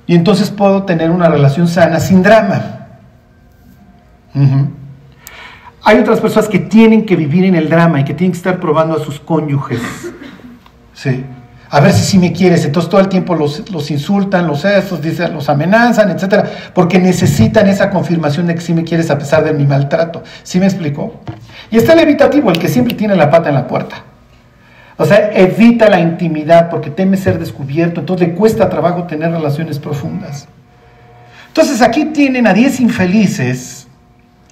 Y entonces puedo tener una relación sana sin drama. Hay otras personas que tienen que vivir en el drama y que tienen que estar probando a sus cónyuges. Sí. A ver si sí me quieres. Entonces todo el tiempo los, los insultan, los esos, los amenazan, etc. Porque necesitan esa confirmación de que sí me quieres a pesar de mi maltrato. ¿Sí me explico? Y está el evitativo, el que siempre tiene la pata en la puerta. O sea, evita la intimidad porque teme ser descubierto, entonces le cuesta trabajo tener relaciones profundas. Entonces aquí tienen a 10 infelices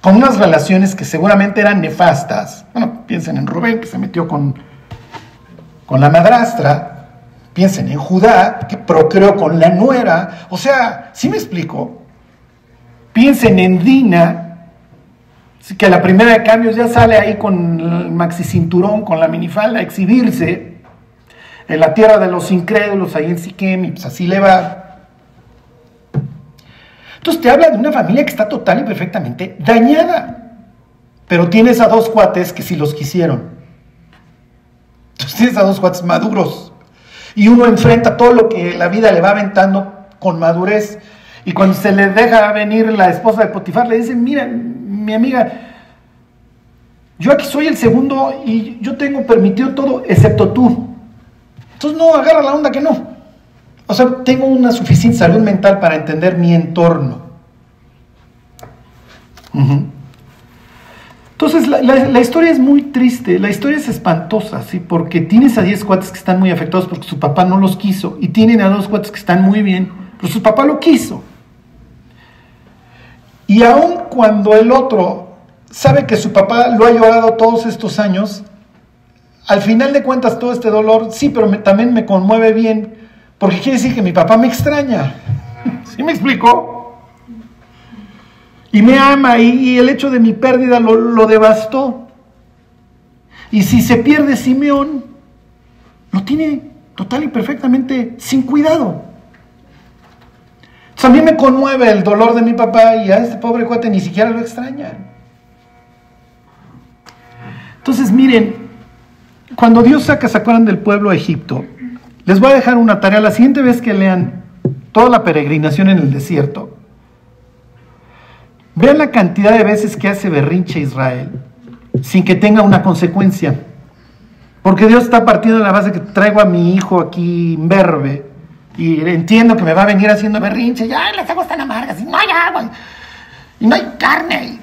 con unas relaciones que seguramente eran nefastas. Bueno, piensen en Rubén que se metió con, con la madrastra, piensen en Judá que procreó con la nuera. O sea, ¿sí me explico? Piensen en Dina que la primera de cambios ya sale ahí con el maxi cinturón, con la minifalda, a exhibirse en la tierra de los incrédulos, ahí en Siquem, y pues así le va. Entonces te habla de una familia que está total y perfectamente dañada. pero tienes a dos cuates que sí los quisieron. Entonces tienes a dos cuates maduros. Y uno enfrenta todo lo que la vida le va aventando con madurez. Y cuando se le deja venir la esposa de Potifar, le dice, mira, mi amiga, yo aquí soy el segundo y yo tengo permitido todo excepto tú. Entonces no, agarra la onda que no. O sea, tengo una suficiente salud mental para entender mi entorno. Entonces la, historia es muy triste, la historia es espantosa, ¿sí? Porque tienes a 10 cuates que están muy afectados porque su papá no los quiso y tienen a dos cuates que están muy bien, pero su papá lo quiso. Y aun cuando el otro sabe que su papá lo ha llorado todos estos años, al final de cuentas todo este dolor, sí, pero también me conmueve bien, porque quiere decir que mi papá me extraña. ¿Sí me explicó? Y me ama y, el hecho de mi pérdida lo, devastó. Y si se pierde Simeón, lo tiene total y perfectamente sin cuidado. También me conmueve el dolor de mi papá y a este pobre cuate ni siquiera lo extraña. Entonces, miren, cuando Dios saca, se acuerdan del pueblo a Egipto, les voy a dejar una tarea. La siguiente vez que lean toda la peregrinación en el desierto, vean la cantidad de veces que hace berrinche Israel sin que tenga una consecuencia. Porque Dios está partiendo de la base que traigo a mi hijo aquí imberbe y entiendo que me va a venir haciendo berrinche. Ya las aguas están amargas y no hay agua y no hay carne.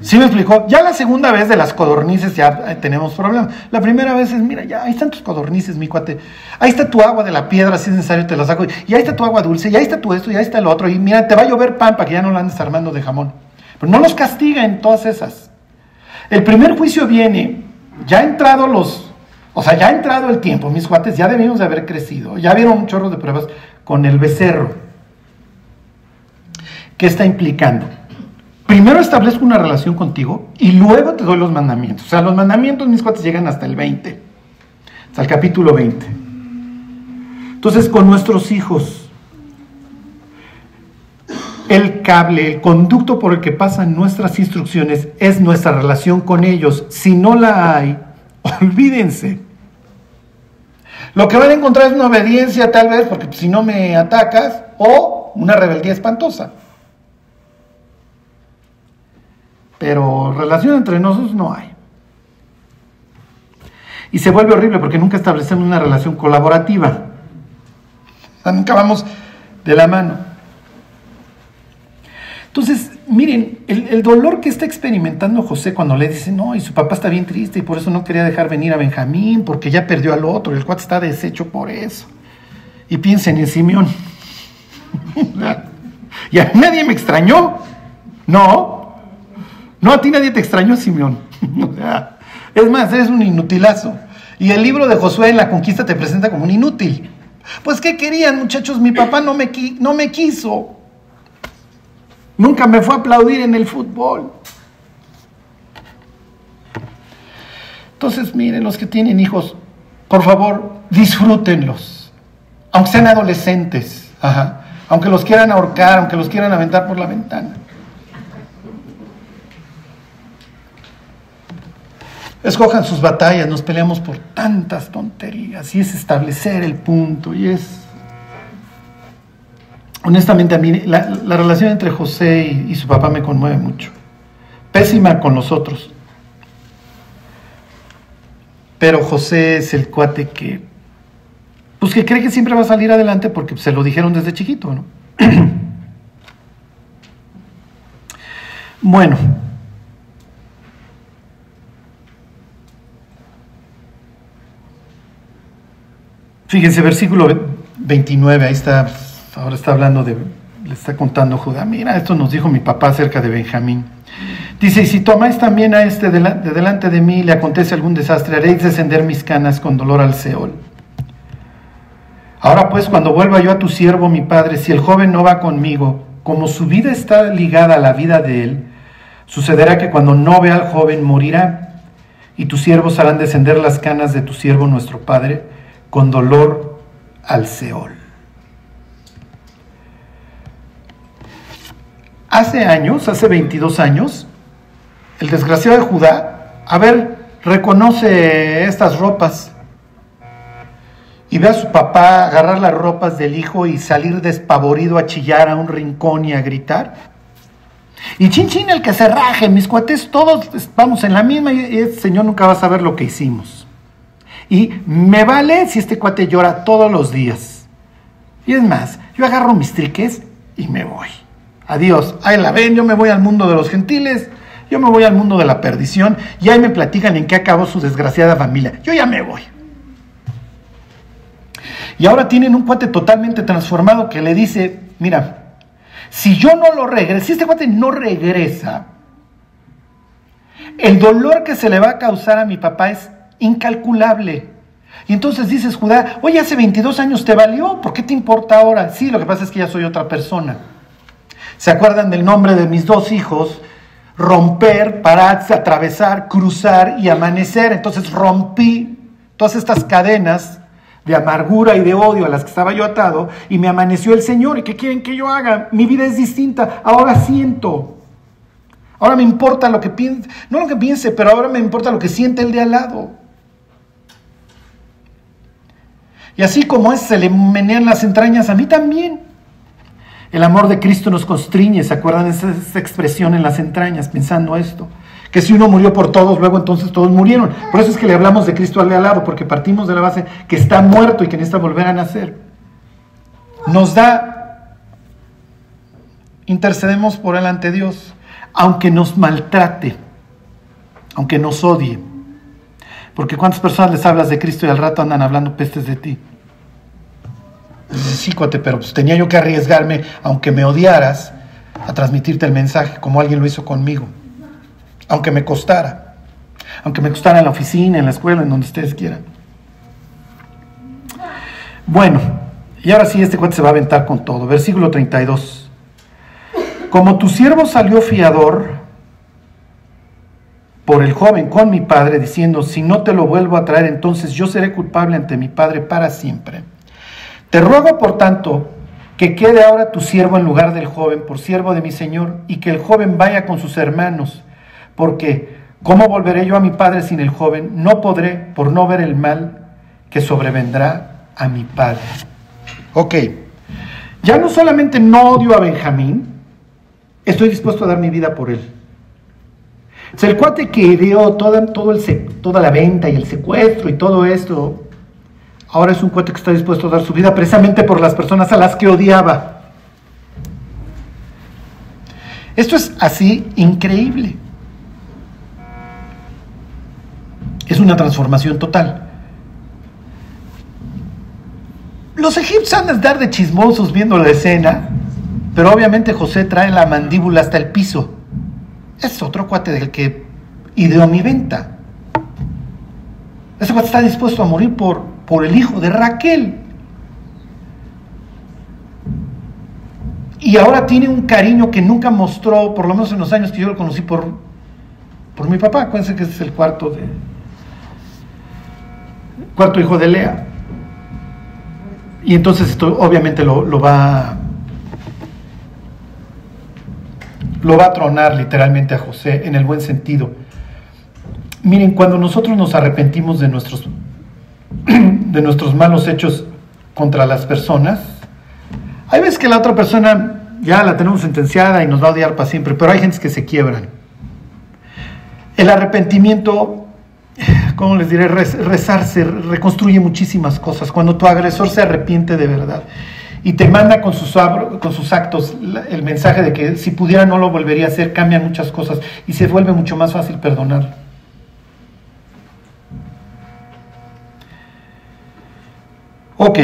¿Sí me explicó? Ya la segunda vez de las codornices ya eh, tenemos problemas. La primera vez es, mira, ya ahí están tus codornices, mi cuate. Ahí está tu agua de la piedra, si es necesario te la saco. Y ahí está tu agua dulce, y ahí está tu esto, y ahí está el otro. Y mira, te va a llover pan para que ya no la andes armando de jamón. Pero no los castiga en todas esas. El primer juicio viene, ya ha entrado los, o sea, ya ha entrado el tiempo, mis cuates, ya debimos de haber crecido. Ya vieron un chorro de pruebas con el becerro. ¿Qué está implicando? Primero establezco una relación contigo y luego te doy los mandamientos. O sea, los mandamientos, mis cuates, llegan hasta el 20, hasta el capítulo 20. Entonces, con nuestros hijos, el cable, el conducto por el que pasan nuestras instrucciones es nuestra relación con ellos. Si no la hay, olvídense. Lo que van a encontrar es una obediencia tal vez, porque si no me atacas, o una rebeldía espantosa. Pero relación entre nosotros no hay. Y se vuelve horrible porque nunca establecemos una relación colaborativa. nunca vamos de la mano. Entonces, miren, el, dolor que está experimentando José cuando le dice, no, y su papá está bien triste y por eso no quería dejar venir a Benjamín, porque ya perdió al otro, y el cuate está deshecho por eso. Y piensen en Simeón. y a nadie me extrañó. No, no, a ti nadie te extrañó, Simeón. es más, eres un inutilazo. Y el libro de Josué en la conquista te presenta como un inútil. Pues, ¿qué querían, muchachos? Mi papá no me, no me quiso. Nunca me fue a aplaudir en el fútbol. Entonces, miren, los que tienen hijos, por favor, disfrútenlos. Aunque sean adolescentes, aunque los quieran ahorcar, aunque los quieran aventar por la ventana. Escojan sus batallas, nos peleamos por tantas tonterías y es establecer el punto y es... Honestamente a mí la, relación entre José y, y su papá me conmueve mucho. Pésima con los otros. Pero José es el cuate que, pues que cree que siempre va a salir adelante porque se lo dijeron desde chiquito, ¿no? bueno, Fíjense, versículo 29, ahí está, ahora está hablando de, le está contando Judá, mira, esto nos dijo mi papá acerca de Benjamín. Dice, y si tomáis también a este de delante de mí le acontece algún desastre, haréis descender mis canas con dolor al Seol. Ahora pues, cuando vuelva yo a tu siervo, mi padre, si el joven no va conmigo, como su vida está ligada a la vida de él, sucederá que cuando no vea al joven morirá, y tus siervos harán descender las canas de tu siervo nuestro padre, con dolor al Seol. Hace años, hace 22 años, el desgraciado de Judá, a ver, reconoce estas ropas y ve a su papá agarrar las ropas del hijo y salir despavorido a chillar a un rincón y a gritar. Y chin chin el que se raje, mis cuates, todos vamos en la misma y este señor nunca va a saber lo que hicimos. Y me vale si este cuate llora todos los días. Y es más, yo agarro mis triques y me voy. Adiós, ahí la ven, yo me voy al mundo de los gentiles, yo me voy al mundo de la perdición y ahí me platican en qué acabó su desgraciada familia. Yo ya me voy. Y ahora tienen un cuate totalmente transformado que le dice, mira, si yo no lo regreso, si este cuate no regresa, el dolor que se le va a causar a mi papá es incalculable. Y entonces dices, Judá, oye, hace 22 años te valió, ¿por qué te importa ahora? Sí, lo que pasa es que ya soy otra persona. ¿Se acuerdan del nombre de mis dos hijos? Romper, parar, atravesar, cruzar y amanecer. Entonces rompí todas estas cadenas de amargura y de odio a las que estaba yo atado, y me amaneció el Señor. ¿Y qué quieren que yo haga? Mi vida es distinta. Ahora siento. Ahora me importa lo que piense, no lo que piense, pero ahora me importa lo que siente el de al lado. Y así como es, se le menean las entrañas a mí también. El amor de Cristo nos constriñe, ¿se acuerdan de esa expresión en las entrañas, pensando esto? que si uno murió por todos, luego entonces todos murieron. Por eso es que le hablamos de Cristo al lado, porque partimos de la base que está muerto y que necesita volver a nacer. Nos da, intercedemos por él ante Dios, aunque nos maltrate, aunque nos odie. Porque cuántas personas les hablas de Cristo y al rato andan hablando pestes de ti. Sí, pero pues tenía yo que arriesgarme, aunque me odiaras, a transmitirte el mensaje, como alguien lo hizo conmigo aunque me costara, aunque me costara en la oficina, en la escuela, en donde ustedes quieran. Bueno, y ahora sí este cuento se va a aventar con todo. Versículo 32. Como tu siervo salió fiador por el joven con mi padre, diciendo, si no te lo vuelvo a traer, entonces yo seré culpable ante mi padre para siempre. Te ruego, por tanto, que quede ahora tu siervo en lugar del joven, por siervo de mi Señor, y que el joven vaya con sus hermanos porque ¿cómo volveré yo a mi padre sin el joven? No podré por no ver el mal que sobrevendrá a mi padre. Ok, ya no solamente no odio a Benjamín, estoy dispuesto a dar mi vida por él. O el cuate que dio toda, todo el, toda la venta y el secuestro y todo esto, ahora es un cuate que está dispuesto a dar su vida precisamente por las personas a las que odiaba. Esto es así increíble. es una transformación total. Los egipcios han de estar de chismosos viendo la escena, pero obviamente José trae la mandíbula hasta el piso. Es otro cuate del que ideó mi venta. Ese cuate está dispuesto a morir por, por el hijo de Raquel. Y ahora tiene un cariño que nunca mostró, por lo menos en los años que yo lo conocí por, por mi papá. Acuérdense que ese es el cuarto de, cuarto hijo de Lea. Y entonces esto obviamente lo, va lo va a tronar literalmente a José en el buen sentido. Miren, cuando nosotros nos arrepentimos de nuestros de nuestros malos hechos contra las personas, hay veces que la otra persona ya la tenemos sentenciada y nos va a odiar para siempre, pero hay gente que se quiebran. El arrepentimiento ¿cómo les diré? Rezarse, reconstruye muchísimas cosas. Cuando tu agresor se arrepiente de verdad y te manda con sus, con sus actos el mensaje de que si pudiera no lo volvería a hacer, cambian muchas cosas y se vuelve mucho más fácil perdonar. Ok,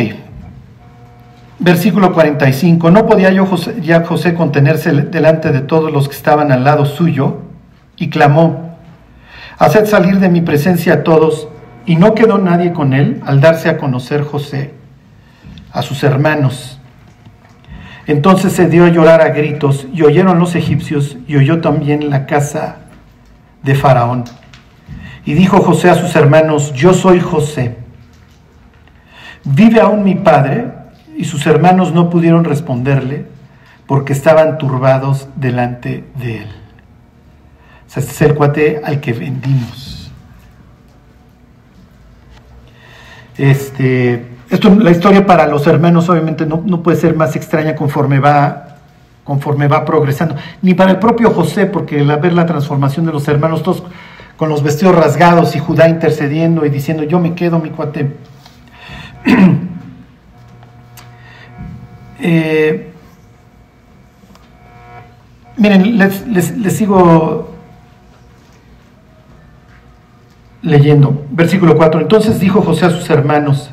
versículo 45. No podía yo ya José contenerse delante de todos los que estaban al lado suyo y clamó, Haced salir de mi presencia a todos. Y no quedó nadie con él al darse a conocer José a sus hermanos. Entonces se dio a llorar a gritos y oyeron los egipcios y oyó también la casa de Faraón. Y dijo José a sus hermanos, yo soy José. ¿Vive aún mi padre? Y sus hermanos no pudieron responderle porque estaban turbados delante de él. O sea, este es el cuate al que vendimos. Este, esto, la historia para los hermanos obviamente no, no puede ser más extraña conforme va, conforme va progresando. Ni para el propio José, porque al ver la transformación de los hermanos, todos con los vestidos rasgados y Judá intercediendo y diciendo, yo me quedo, mi cuate. Eh, miren, les, sigo leyendo. Versículo 4. Entonces dijo José a sus hermanos,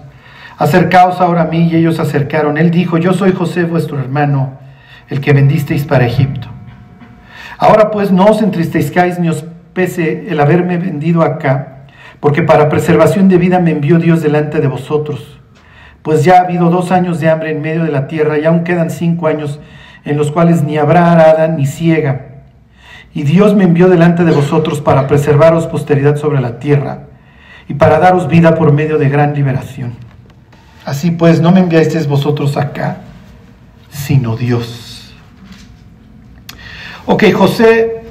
acercaos ahora a mí y ellos se acercaron. Él dijo, yo soy José vuestro hermano, el que vendisteis para Egipto. Ahora pues no os entristezcáis ni os pese el haberme vendido acá, porque para preservación de vida me envió Dios delante de vosotros pues ya ha habido dos años de hambre en medio de la tierra y aún quedan cinco años en los cuales ni habrá arada ni ciega. Y Dios me envió delante de vosotros para preservaros posteridad sobre la tierra y para daros vida por medio de gran liberación. Así pues, no me enviasteis vosotros acá, sino Dios. Ok, José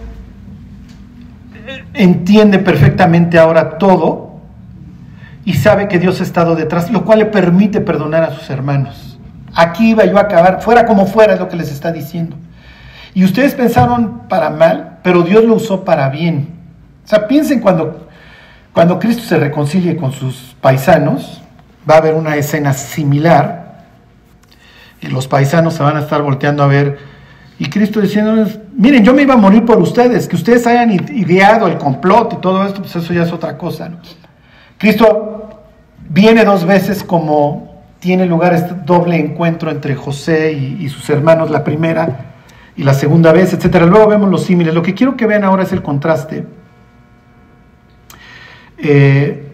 entiende perfectamente ahora todo y sabe que Dios ha estado detrás, lo cual le permite perdonar a sus hermanos. Aquí iba yo a acabar, fuera como fuera es lo que les está diciendo. Y ustedes pensaron para mal, pero Dios lo usó para bien. O sea, piensen cuando, cuando Cristo se reconcilie con sus paisanos, va a haber una escena similar, y los paisanos se van a estar volteando a ver, y Cristo diciéndoles, miren, yo me iba a morir por ustedes, que ustedes hayan ideado el complot y todo esto, pues eso ya es otra cosa. Cristo viene dos veces como tiene lugar este doble encuentro entre José y, sus hermanos, la primera y la segunda vez, etcétera. Luego vemos los símiles. Lo que quiero que vean ahora es el contraste eh,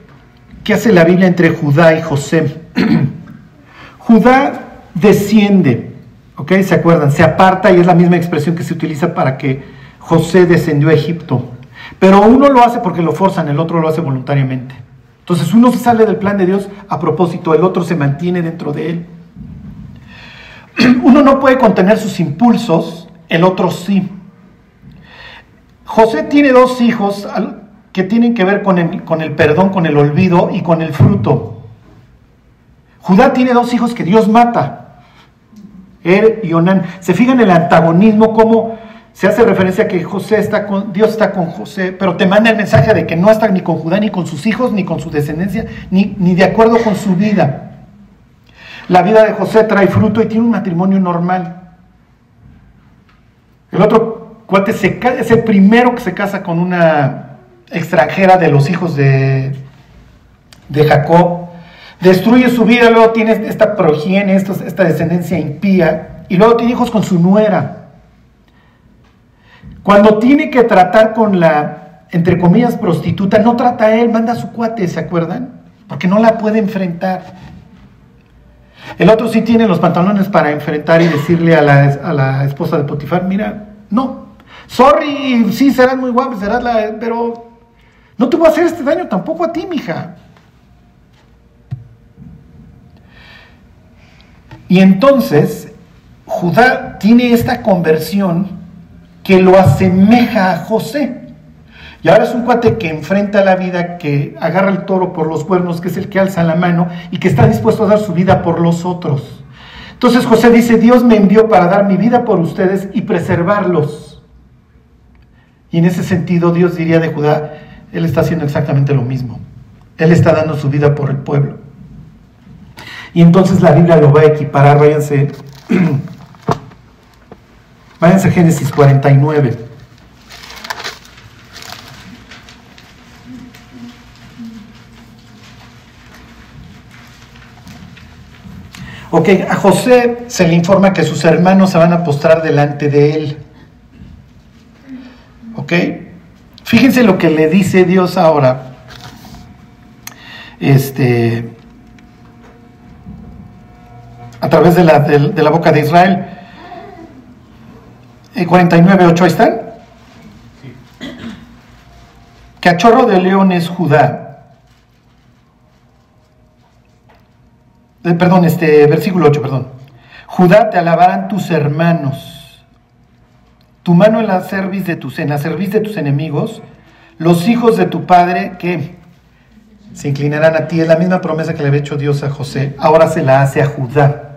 que hace la Biblia entre Judá y José. Judá desciende, ¿ok? ¿Se acuerdan? Se aparta y es la misma expresión que se utiliza para que José descendió a Egipto. Pero uno lo hace porque lo forzan, el otro lo hace voluntariamente. Entonces uno sale del plan de Dios a propósito, el otro se mantiene dentro de él. Uno no puede contener sus impulsos, el otro sí. José tiene dos hijos que tienen que ver con el, perdón, con el olvido y con el fruto. Judá tiene dos hijos que Dios mata. Er y Onán. Se fijan el antagonismo, cómo se hace referencia a que José está con, Dios está con José, pero te manda el mensaje de que no está ni con Judá, ni con sus hijos, ni con su descendencia, ni, ni de acuerdo con su vida. La vida de José trae fruto y tiene un matrimonio normal. El otro cuate es el primero que se casa con una extranjera de los hijos de, de Jacob. Destruye su vida, luego tiene esta progenie, esta descendencia impía, y luego tiene hijos con su nuera. Cuando tiene que tratar con la, entre comillas, prostituta, no trata a él, manda su cuate, ¿se acuerdan? Porque no la puede enfrentar. El otro sí tiene los pantalones para enfrentar y decirle a la, a la esposa de Potifar, mira, no, sorry, sí, serás muy guapa, serás la, pero no te voy a hacer este daño tampoco a ti, mija. Y entonces, Judá tiene esta conversión que lo asemeja a José. Y ahora es un cuate que enfrenta la vida, que agarra el toro por los cuernos, que es el que alza la mano y que está dispuesto a dar su vida por los otros. Entonces José dice, Dios me envió para dar mi vida por ustedes y preservarlos. Y en ese sentido Dios diría de Judá, Él está haciendo exactamente lo mismo. Él está dando su vida por el pueblo. Y entonces la Biblia lo va a equiparar, váyanse Váyanse a Génesis 49. Ok, a José se le informa que sus hermanos se van a postrar delante de él. Ok, fíjense lo que le dice Dios ahora. Este, a través de la, de la boca de Israel. 49.8, ahí están. Cachorro de león es Judá. Eh, perdón, este versículo 8, perdón. Judá te alabarán tus hermanos. tu mano en la cerviz de tus, en la cerviz de tus enemigos, los hijos de tu padre que se inclinarán a ti. Es la misma promesa que le había hecho Dios a José, ahora se la hace a Judá.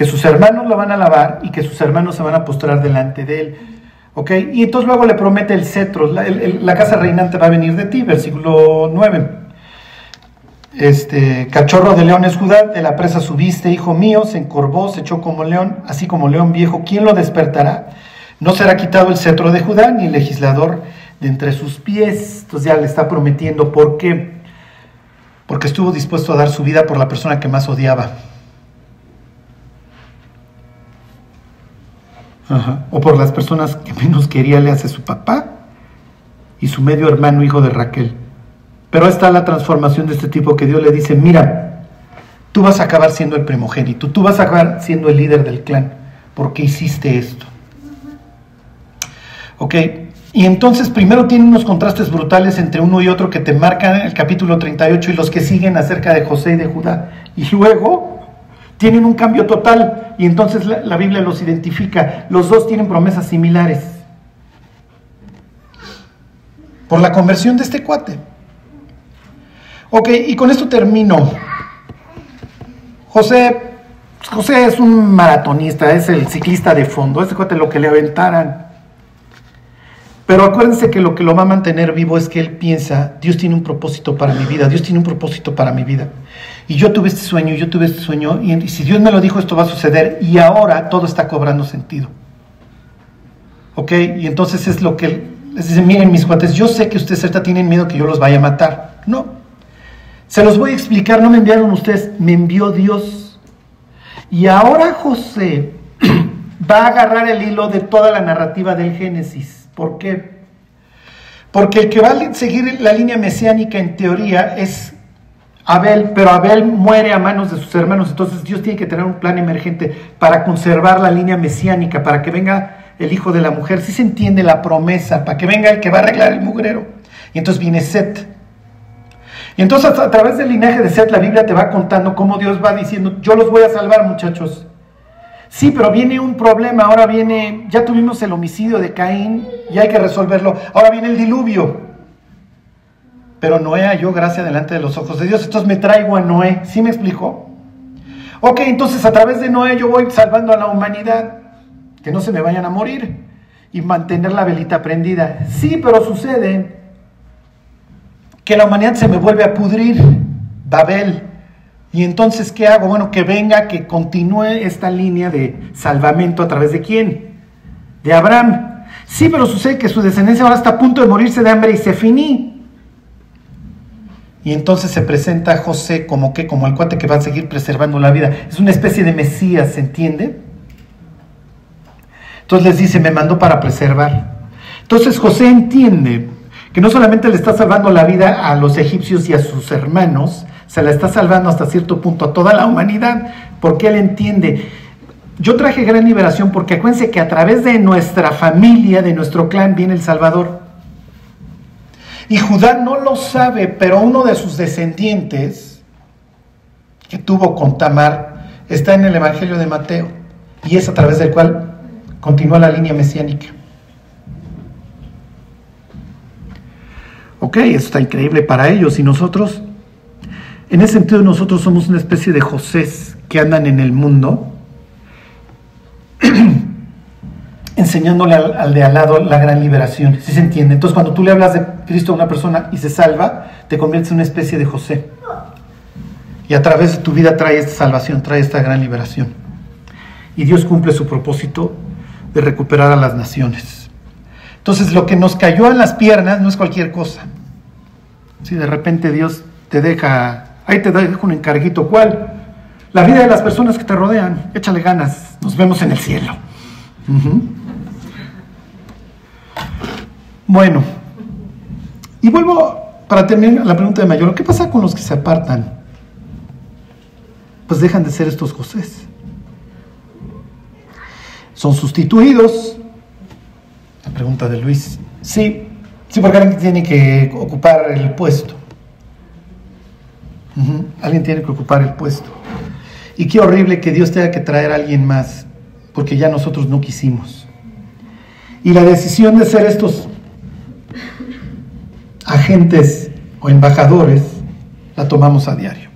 Que sus hermanos lo van a alabar y que sus hermanos se van a postrar delante de él. ¿Ok? Y entonces luego le promete el cetro, la, casa reinante va a venir de ti, versículo 9 este, cachorro de león es Judá, de la presa subiste, hijo mío, se encorvó, se echó como león, así como león viejo, ¿quién lo despertará? No será quitado el cetro de Judá, ni el legislador de entre sus pies. Entonces ya le está prometiendo, ¿por qué? Porque estuvo dispuesto a dar su vida por la persona que más odiaba. O por las personas que menos quería le hace su papá y su medio hermano, hijo de Raquel. Pero está la transformación de este tipo que Dios le dice, mira, tú vas a acabar siendo el primogénito, tú vas a acabar siendo el líder del clan, porque hiciste esto. Ok, y entonces primero tiene unos contrastes brutales entre uno y otro que te marcan el capítulo 38 y los que siguen acerca de José y de Judá. Y luego tienen un cambio total y entonces la, Biblia los identifica. Los dos tienen promesas similares. Por la conversión de este cuate. Ok, y con esto termino. José, José es un maratonista, es el ciclista de fondo, este cuate lo que le aventaran. Pero acuérdense que lo que lo va a mantener vivo es que él piensa, Dios tiene un propósito para mi vida, Dios tiene un propósito para mi vida. Y yo tuve este sueño, yo tuve este sueño, y si Dios me lo dijo, esto va a suceder, y ahora todo está cobrando sentido. ¿Ok? Y entonces es lo que les dice, miren mis cuates, yo sé que ustedes certa tienen miedo que yo los vaya a matar. No, se los voy a explicar, no me enviaron ustedes, me envió Dios. Y ahora José va a agarrar el hilo de toda la narrativa del Génesis. ¿Por qué? Porque el que va a seguir la línea mesiánica en teoría es Abel, pero Abel muere a manos de sus hermanos, entonces Dios tiene que tener un plan emergente para conservar la línea mesiánica, para que venga el hijo de la mujer, si se entiende la promesa, para que venga el que va a arreglar el mugrero. Y entonces viene Set. Y entonces a través del linaje de Seth la Biblia te va contando cómo Dios va diciendo, yo los voy a salvar muchachos. Sí, pero viene un problema, ahora viene, ya tuvimos el homicidio de Caín y hay que resolverlo, ahora viene el diluvio. Pero Noé halló gracia delante de los ojos de Dios, entonces me traigo a Noé, ¿sí me explicó? Ok, entonces a través de Noé yo voy salvando a la humanidad, que no se me vayan a morir y mantener la velita prendida. Sí, pero sucede que la humanidad se me vuelve a pudrir, Babel. Y entonces, ¿qué hago? Bueno, que venga, que continúe esta línea de salvamento a través de quién? De Abraham. Sí, pero sucede que su descendencia ahora está a punto de morirse de hambre y se finí. Y entonces se presenta a José como que, como el cuate que va a seguir preservando la vida. Es una especie de Mesías, ¿se entiende? Entonces les dice, me mandó para preservar. Entonces José entiende que no solamente le está salvando la vida a los egipcios y a sus hermanos, se la está salvando hasta cierto punto a toda la humanidad, porque él entiende. Yo traje gran liberación porque acuérdense que a través de nuestra familia, de nuestro clan, viene el Salvador. Y Judá no lo sabe, pero uno de sus descendientes, que tuvo con Tamar, está en el Evangelio de Mateo, y es a través del cual continúa la línea mesiánica. Ok, eso está increíble para ellos. Y nosotros, en ese sentido, nosotros somos una especie de Josés que andan en el mundo, enseñándole al, de al lado la gran liberación. ¿Sí se entiende? Entonces, cuando tú le hablas de Cristo a una persona y se salva, te conviertes en una especie de José. Y a través de tu vida trae esta salvación, trae esta gran liberación. Y Dios cumple su propósito de recuperar a las naciones. Entonces, lo que nos cayó en las piernas no es cualquier cosa. Si de repente Dios te deja, ahí te dejo un encarguito, ¿cuál? La vida de las personas que te rodean. Échale ganas, nos vemos en el cielo. Bueno, y vuelvo para terminar la pregunta de Mayor, ¿qué pasa con los que se apartan? Pues dejan de ser estos Josés. Son sustituidos la pregunta de Luis. Sí, sí, porque alguien tiene que ocupar el puesto. Alguien tiene que ocupar el puesto. Y qué horrible que Dios tenga que traer a alguien más, porque ya nosotros no quisimos. Y la decisión de ser estos agentes o embajadores la tomamos a diario.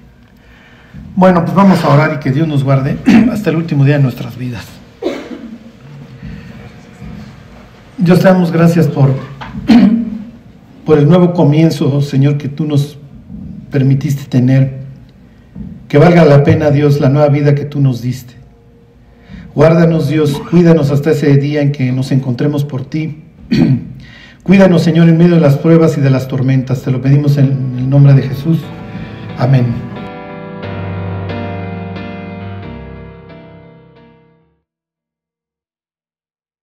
Bueno, pues vamos a orar y que Dios nos guarde hasta el último día de nuestras vidas. Dios te damos gracias por, por el nuevo comienzo, Señor, que tú nos permitiste tener. Que valga la pena, Dios, la nueva vida que tú nos diste. Guárdanos, Dios, cuídanos hasta ese día en que nos encontremos por ti. cuídanos, Señor, en medio de las pruebas y de las tormentas. Te lo pedimos en el nombre de Jesús. Amén.